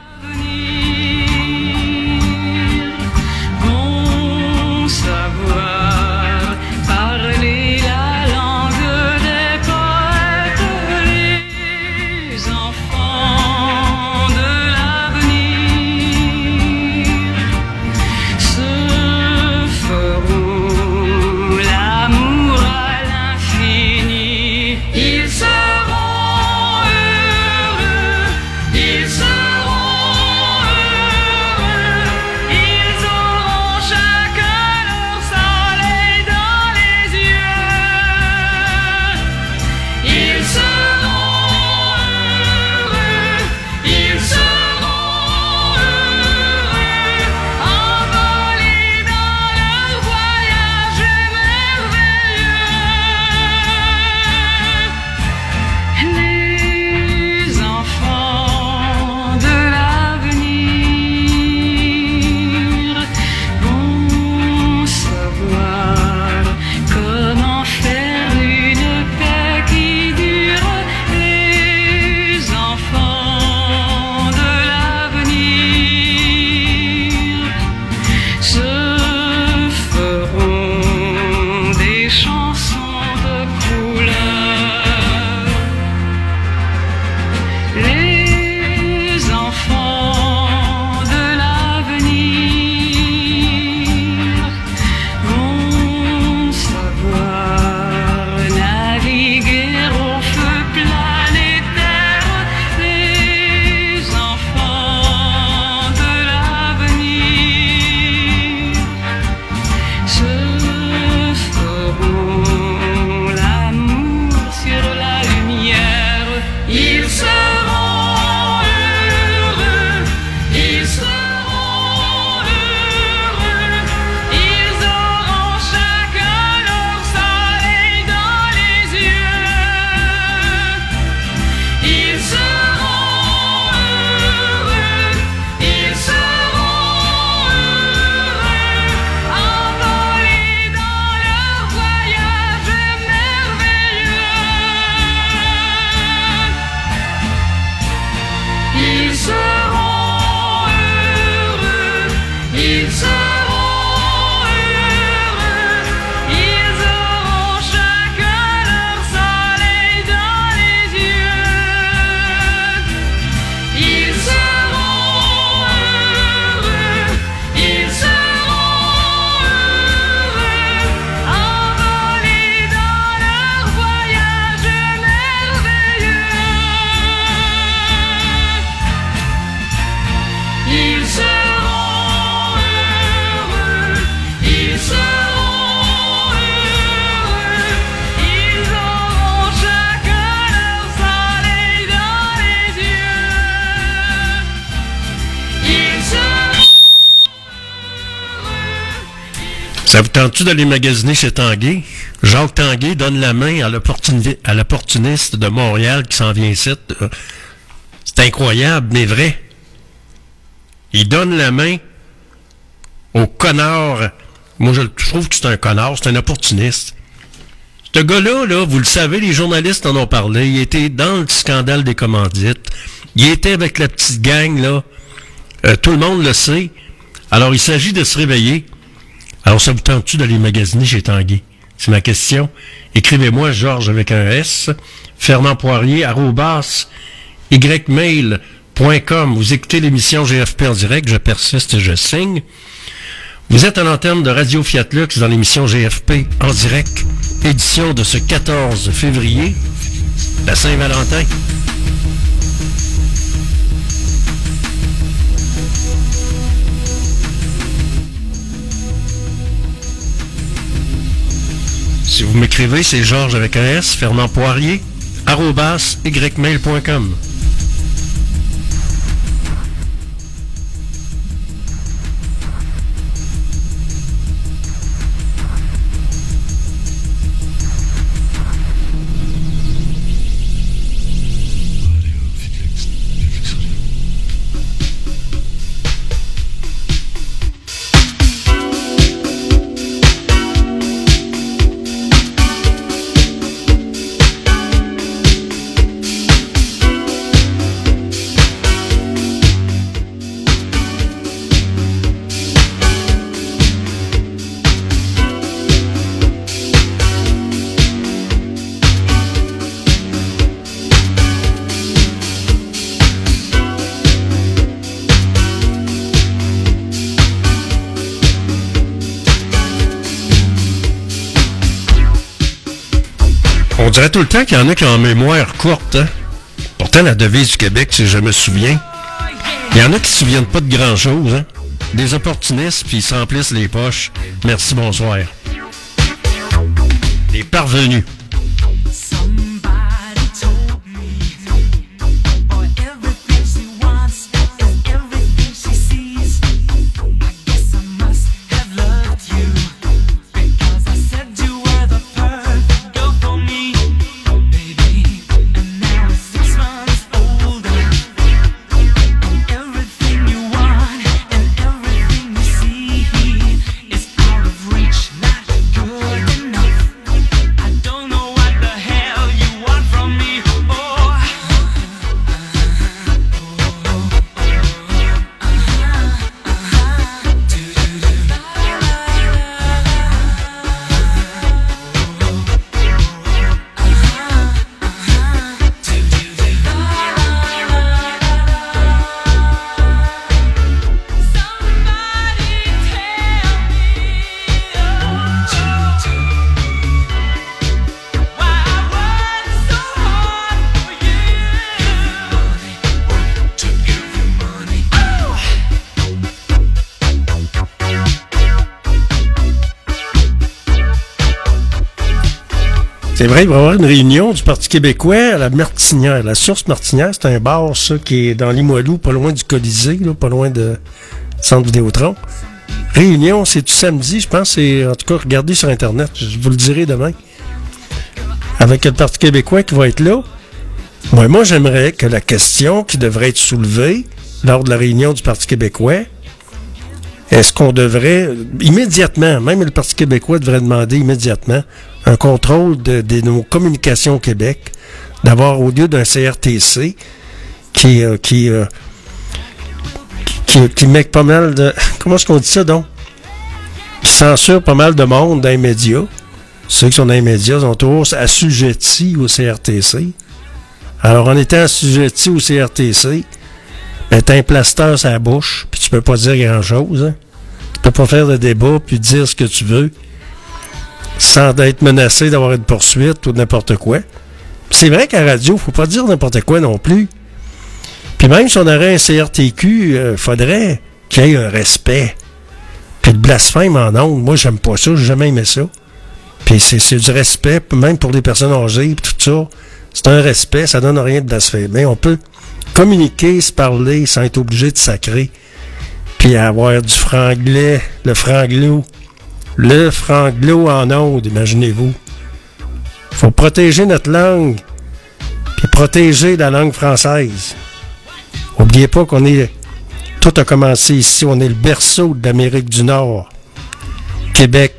Ça vous tente-tu d'aller magasiner chez Tanguay? Jacques Tanguay donne la main à l'opportuni- à l'opportuniste de Montréal qui s'en vient ici. C'est incroyable, mais vrai. Il donne la main au connard. Moi, je trouve que c'est un connard, c'est un opportuniste. Ce gars-là, là, vous le savez, les journalistes en ont parlé. Il était dans le scandale des commandites. Il était avec la petite gang, là. Euh, tout le monde le sait. Alors, il s'agit de se réveiller. Alors, ça vous tente-tu d'aller magasiner chez Tanguy? C'est ma question. Écrivez-moi, Georges, avec un S. Fernand Poirier, arrobas, ymail.com. Vous écoutez l'émission GFP en direct. Je persiste et je signe. Vous êtes à l'antenne de Radio Fiat Lux dans l'émission GFP en direct, édition de ce 14 février, la Saint-Valentin. Si vous m'écrivez, c'est Georges avec un S, Fernand Poirier, arrobas, ymail.com. On dirait tout le temps qu'il y en a qui ont en mémoire courte. hein. Pourtant, la devise du Québec, c'est je me souviens. Il y en a qui se souviennent pas de grand-chose. Hein? Des opportunistes, puis ils s'emplissent les poches. Merci, bonsoir. Des parvenus. Il va y avoir une réunion du Parti québécois à la Martinière. La source Martinière, c'est un bar, ça, qui est dans Limoilou, pas loin du Colisée, pas loin de Centre Vidéotron. Réunion, c'est samedi, je pense, c'est, en tout cas, regardez sur Internet, je vous le dirai demain. Avec le Parti québécois qui va être là. Moi, j'aimerais que la question qui devrait être soulevée lors de la réunion du Parti québécois, est-ce qu'on devrait, immédiatement, même le Parti québécois devrait demander immédiatement un contrôle de, nos communications au Québec, d'avoir au lieu d'un CRTC qui, euh, qui, euh, qui, qui met pas mal de... Comment est-ce qu'on dit ça donc? Qui censure pas mal de monde dans les médias. Ceux qui sont dans les médias sont tous assujettis au CRTC. Alors, en étant assujettis au CRTC, t'as un plaster sur la bouche, puis tu peux pas dire grand-chose. Hein. Tu peux pas faire de débat, puis dire ce que tu veux, sans être menacé d'avoir une poursuite ou n'importe quoi. C'est vrai qu'à radio, faut pas dire n'importe quoi non plus. Puis même si on aurait un CRTQ, il faudrait qu'il y ait un respect. Puis le blasphème en ondes, moi, j'aime pas ça, j'ai jamais aimé ça. Puis c'est du respect, même pour les personnes âgées, tout ça. C'est un respect, ça donne rien de blasphémer. On peut communiquer, se parler sans être obligé de sacrer. Puis avoir du franglais, le franglou, Le franglo en ondes, imaginez-vous. faut protéger notre langue, puis protéger la langue française. Oubliez pas qu'on est... Tout a commencé ici. On est le berceau de l'Amérique du Nord. Québec.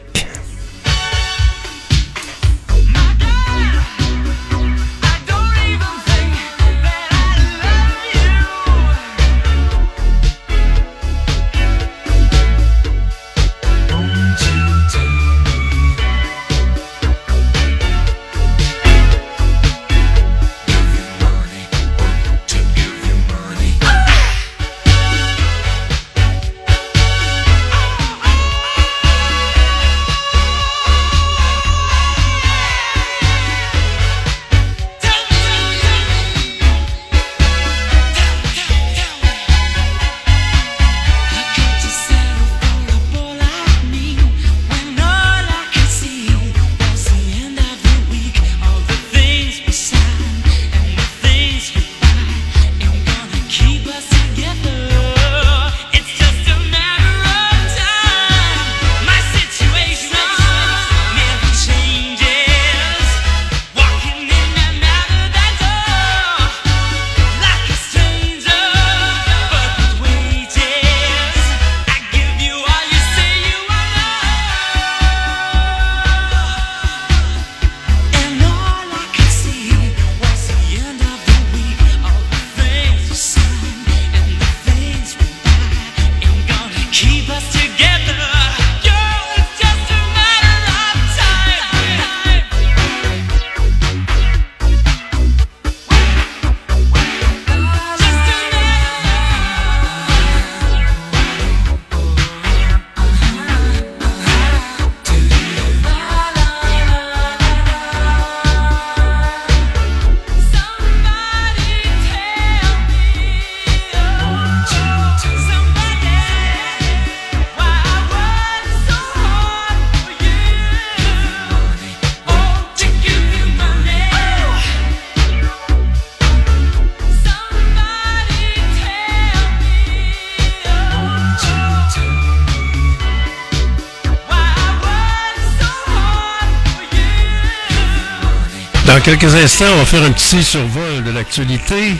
Quelques instants, on va faire un petit survol de l'actualité.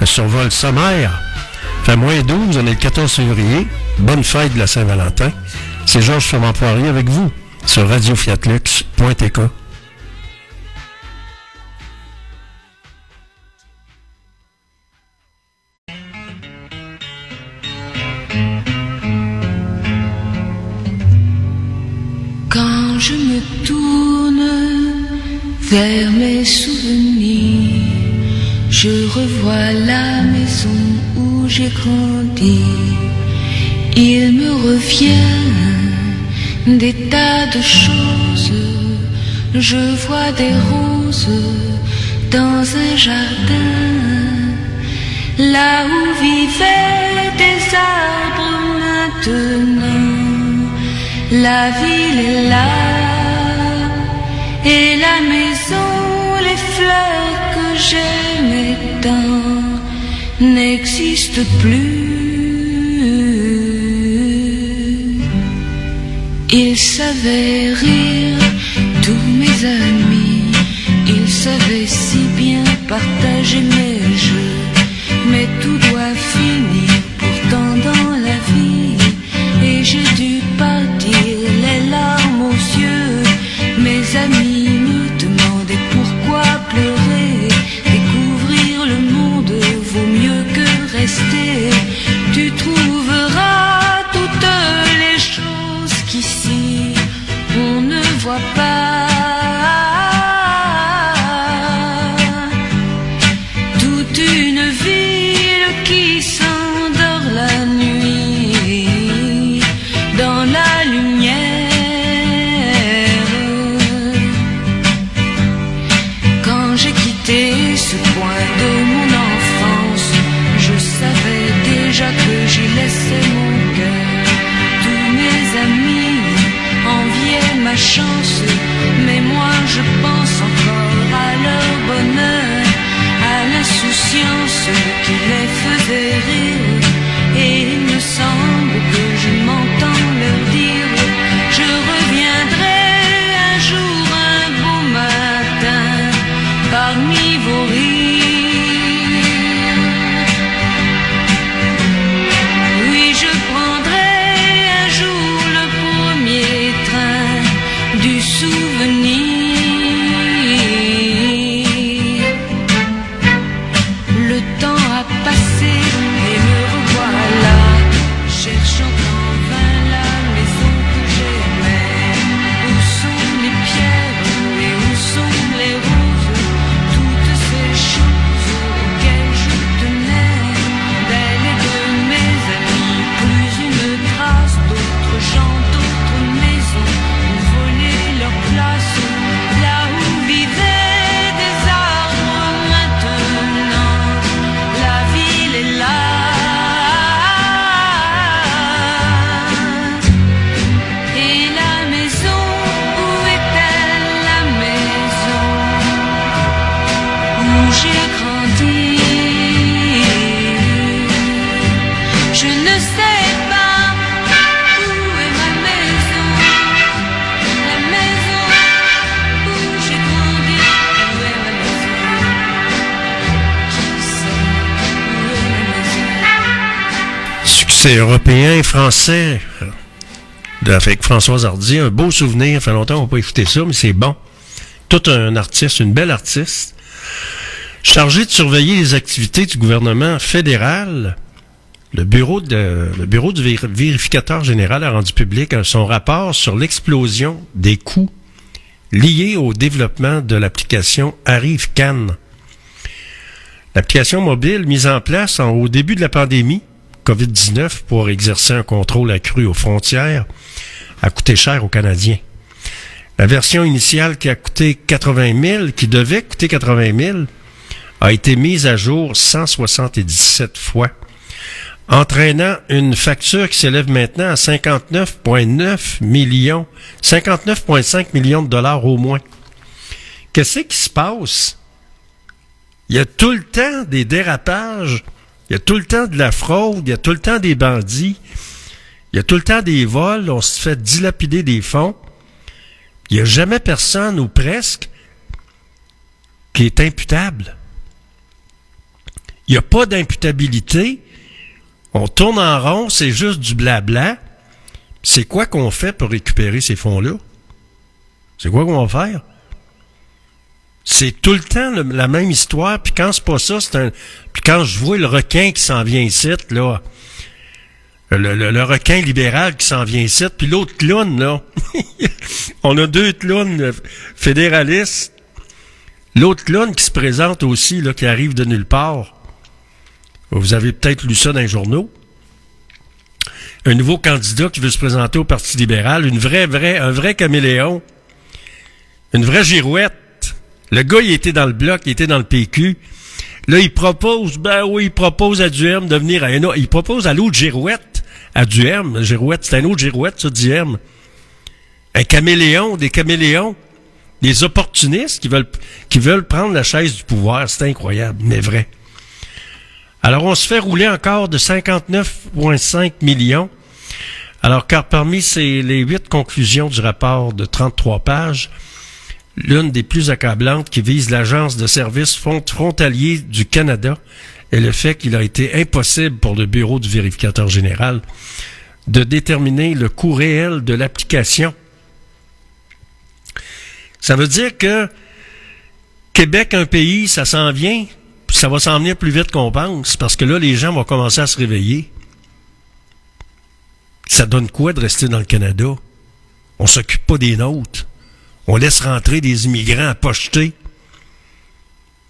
Un survol sommaire. Fait moins 12, on est le 14 février. Bonne fête de la Saint-Valentin. C'est Georges Fernand Poirier avec vous sur radiofiatlux.tk. Quand je me tourne vers Il me revient des tas de choses. Je vois des roses dans un jardin, là où vivaient des arbres maintenant. La ville est là et la maison, les fleurs que j'aimais tant n'existent plus. Ils savaient rire, tous mes amis, ils savaient si bien partager mes jeux, français. euh, Avec Françoise Hardy, un beau souvenir. Ça fait longtemps qu'on n'a pas écouté ça, mais c'est bon. Tout un artiste, une belle artiste. Chargé de surveiller les activités du gouvernement fédéral, le bureau, du vér- vérificateur général a rendu public un- son rapport sur l'explosion des coûts liés au développement de l'application Arrive Cannes. L'application mobile mise en place au début de la pandémie COVID-19 pour exercer un contrôle accru aux frontières a coûté cher aux Canadiens. La version initiale qui a coûté 80 000, qui devait coûter 80 000, a été mise à jour 177 fois, entraînant une facture qui s'élève maintenant à 59,9 millions, 59,5 millions de dollars au moins. Qu'est-ce qui se passe? Il y a tout le temps des dérapages, il y a tout le temps de la fraude, il y a tout le temps des bandits, il y a tout le temps des vols, on se fait dilapider des fonds. Il n'y a jamais personne, ou presque, qui est imputable. Il n'y a pas d'imputabilité. On tourne en rond, c'est juste du blabla. C'est quoi qu'on fait pour récupérer ces fonds-là? C'est quoi qu'on va faire? C'est tout le temps la même histoire, puis quand c'est pas ça, c'est un... Puis quand je vois le requin qui s'en vient ici, là, le, requin libéral qui s'en vient ici, puis l'autre clown, là, on a deux clowns fédéralistes, l'autre clown qui se présente aussi, là, qui arrive de nulle part. Vous avez peut-être lu ça dans les journaux. Un nouveau candidat qui veut se présenter au Parti libéral, une vraie, vraie, un vrai caméléon, une vraie girouette. Le gars, il était dans le bloc, il était dans le PQ. Là, il propose, ben oui, il propose à Duhem de venir à un autre. Il propose à l'autre Girouette, à Duhem. Girouette, c'est un autre Girouette, ça, Duhem. Un caméléon, des caméléons. Des opportunistes qui veulent, qui veulent prendre la chaise du pouvoir. C'est incroyable, mais vrai. Alors, on se fait rouler encore de 59,5 millions. Alors, car parmi ces, les huit conclusions du rapport de 33 pages, l'une des plus accablantes qui vise l'Agence de services front- frontaliers du Canada est le fait qu'il a été impossible pour le Bureau du vérificateur général de déterminer le coût réel de l'application. Ça veut dire que Québec, un pays, ça s'en vient, ça va s'en venir plus vite qu'on pense, parce que là, les gens vont commencer à se réveiller. Ça donne quoi de rester dans le Canada? On s'occupe pas des nôtres. On laisse rentrer des immigrants à pocheter.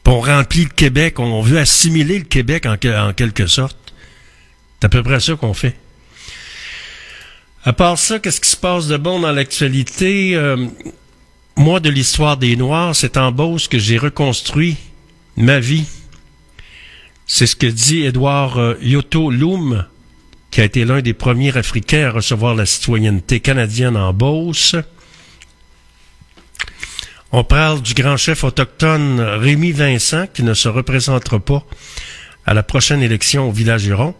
On remplit le Québec. On veut assimiler le Québec en quelque sorte. C'est à peu près ça qu'on fait. À part ça, qu'est-ce qui se passe de bon dans l'actualité? Euh, moi, de l'histoire des Noirs, c'est en Beauce que j'ai reconstruit ma vie. C'est ce que dit Édouard euh, Yoto Loum, qui a été l'un des premiers Africains à recevoir la citoyenneté canadienne en Beauce. On parle du grand chef autochtone Rémi Vincent, qui ne se représentera pas à la prochaine élection au village Huron.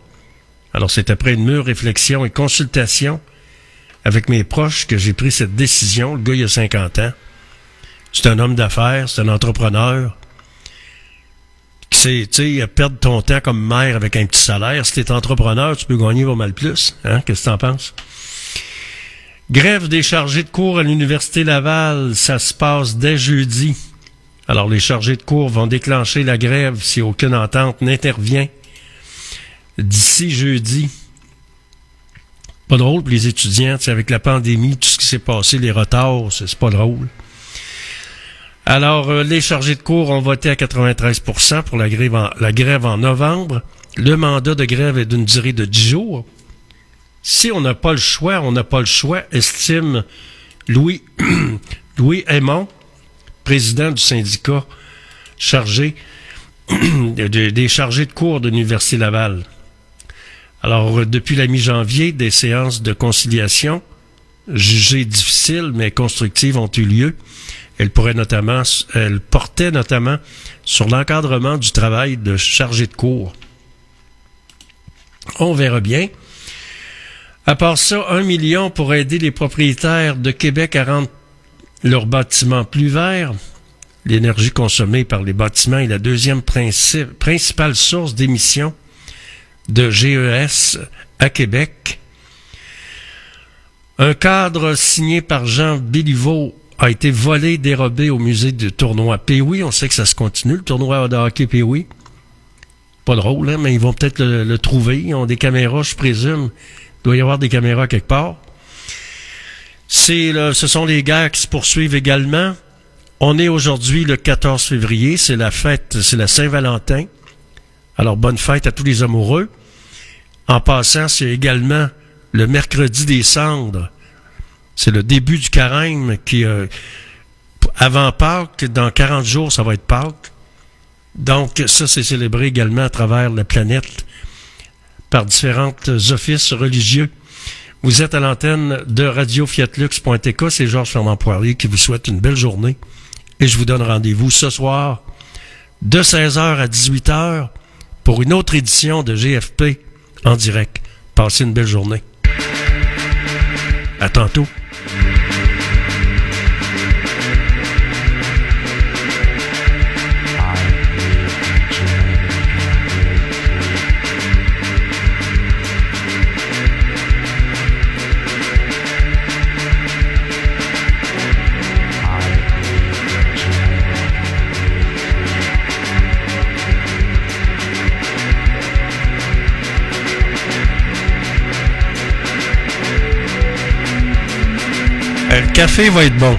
Alors c'est après une mûre réflexion et consultation avec mes proches que j'ai pris cette décision. Le gars, il a 50 ans. C'est un homme d'affaires, c'est un entrepreneur. Tu sais, perdre ton temps comme maire avec un petit salaire. Si t'es entrepreneur, tu peux gagner pas mal plus. Hein? Qu'est-ce que t'en penses? Grève des chargés de cours à l'Université Laval, ça se passe dès jeudi. Alors, les chargés de cours vont déclencher la grève si aucune entente n'intervient d'ici jeudi. Pas drôle pour les étudiants, avec la pandémie, tout ce qui s'est passé, les retards, c'est c'est pas drôle. Alors, euh, les chargés de cours ont voté à 93% pour la grève, en, la grève en novembre. Le mandat de grève est d'une durée de 10 jours. Si on n'a pas le choix, on n'a pas le choix, estime Louis, Louis Aymon, président du syndicat chargé de- de- des chargés de cours de l'Université Laval. Alors, euh, depuis la mi-janvier, des séances de conciliation jugées difficiles mais constructives ont eu lieu. Elles pourraient notamment, notamment sur l'encadrement du travail de chargé de cours. On verra bien. À part ça, un million pour aider les propriétaires de Québec à rendre leurs bâtiments plus verts. L'énergie consommée par les bâtiments est la deuxième princi- principale source d'émissions de GES à Québec. Un cadre signé par Jean Béliveau a été volé, dérobé au musée du tournoi Péoui. On sait que ça se continue, le tournoi de hockey Péoui. Pas drôle, hein, mais ils vont peut-être le trouver. Ils ont des caméras, je présume. Doit y avoir des caméras quelque part. Ce sont les guerres qui se poursuivent également. On est aujourd'hui le 14 février, c'est la fête, c'est la Saint-Valentin. Alors bonne fête à tous les amoureux. En passant, c'est également le mercredi des cendres. C'est le début du carême qui euh, avant Pâques, dans 40 jours, ça va être Pâques. Donc ça c'est célébré également à travers la planète par différents offices religieux. Vous êtes à l'antenne de Radio Fiatlux.tk, c'est Georges Fernand Poirier qui vous souhaite une belle journée et je vous donne rendez-vous ce soir de 16h à 18h pour une autre édition de GFP en direct. Passez une belle journée. À tantôt. Café va être bon.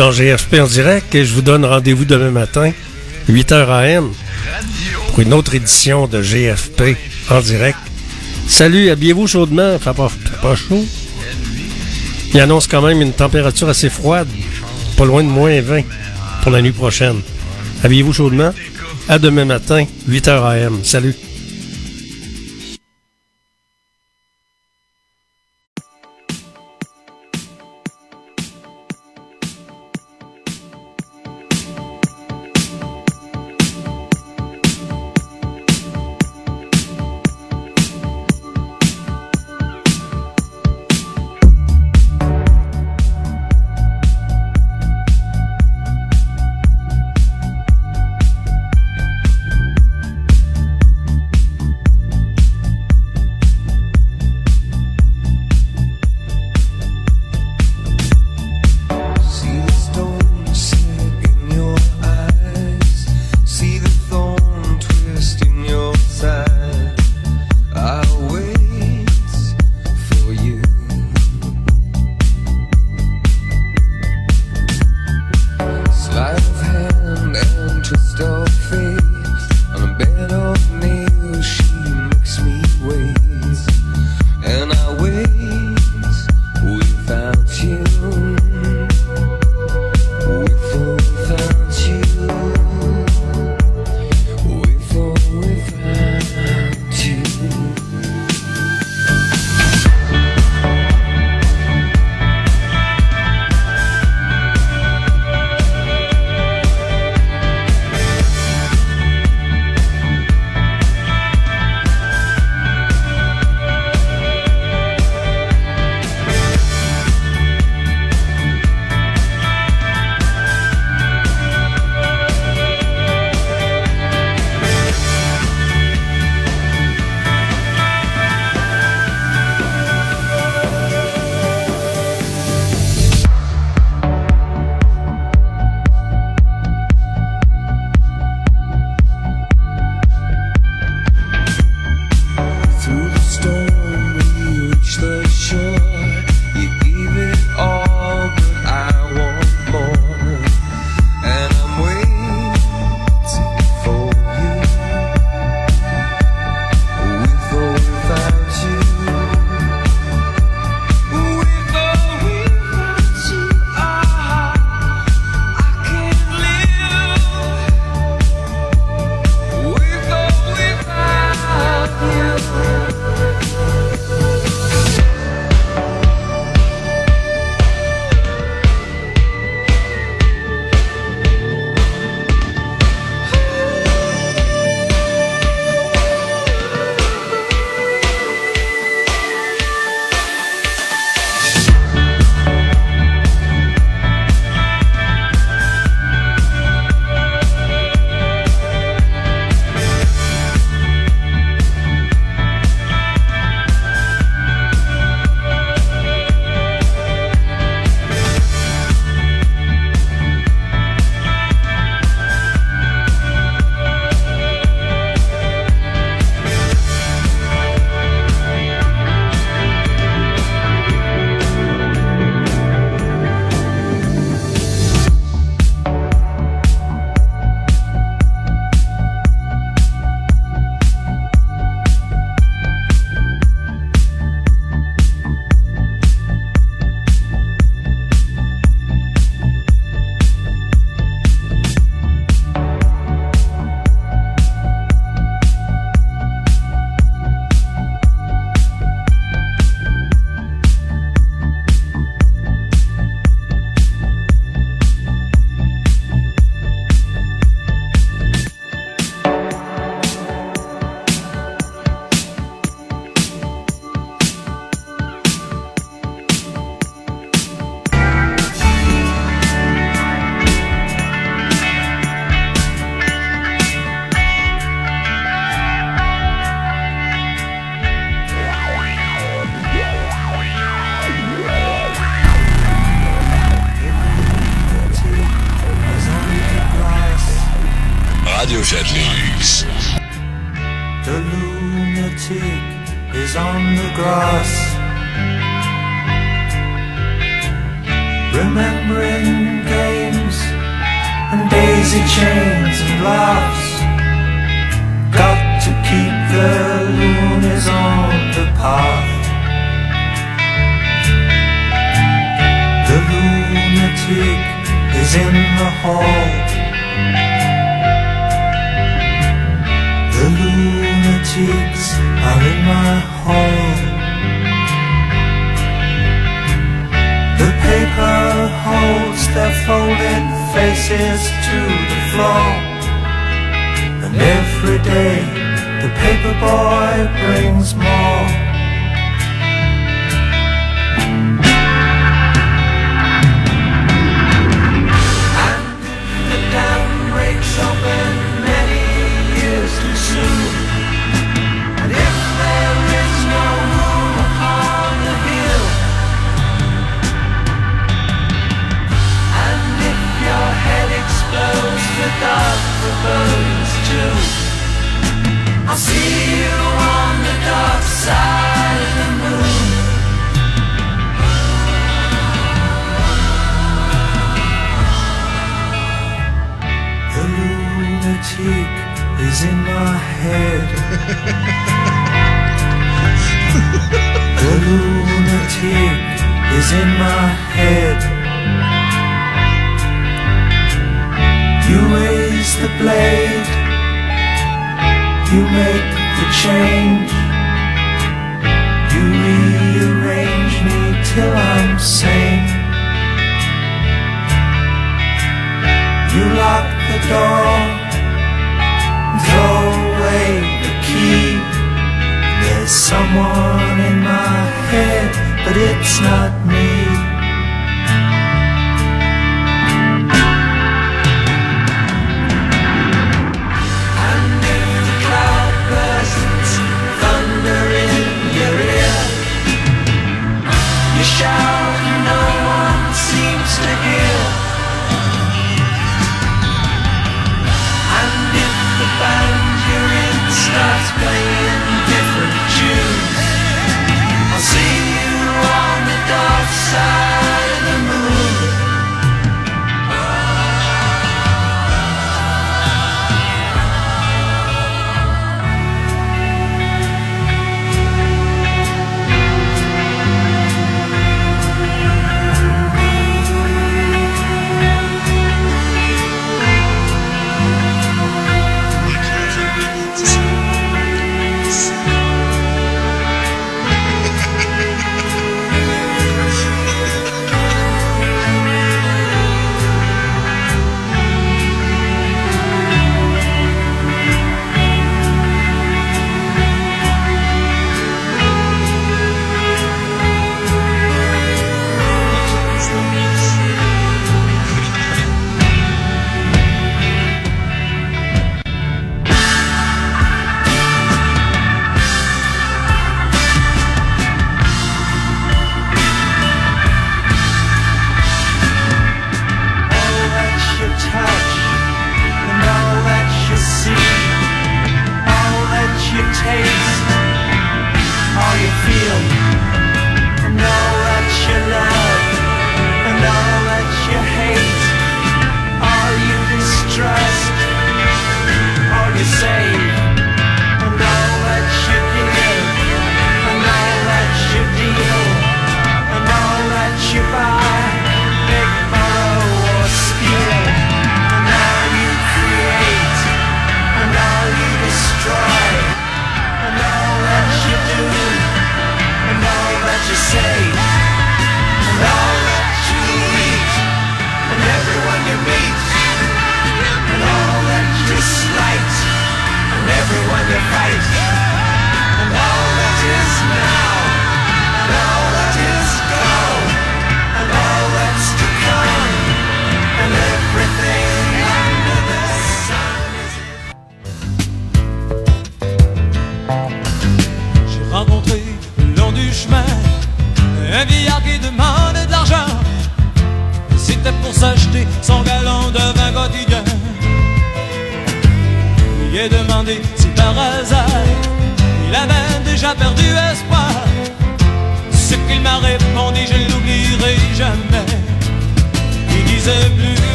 dans GFP en direct et je vous donne rendez-vous demain matin, 8h AM, pour une autre édition de GFP en direct. Salut, habillez-vous chaudement, fait pas, pas chaud. Il annonce quand même une température assez froide, pas loin de moins 20 pour la nuit prochaine. Habillez-vous chaudement. À demain matin, 8h AM. Salut.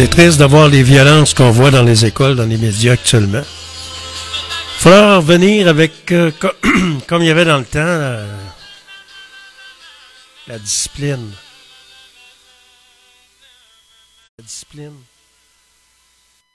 c'est triste d'avoir les violences qu'on voit dans les écoles, dans les médias actuellement. Il faudra revenir avec, euh, comme il y avait dans le temps, euh, la discipline.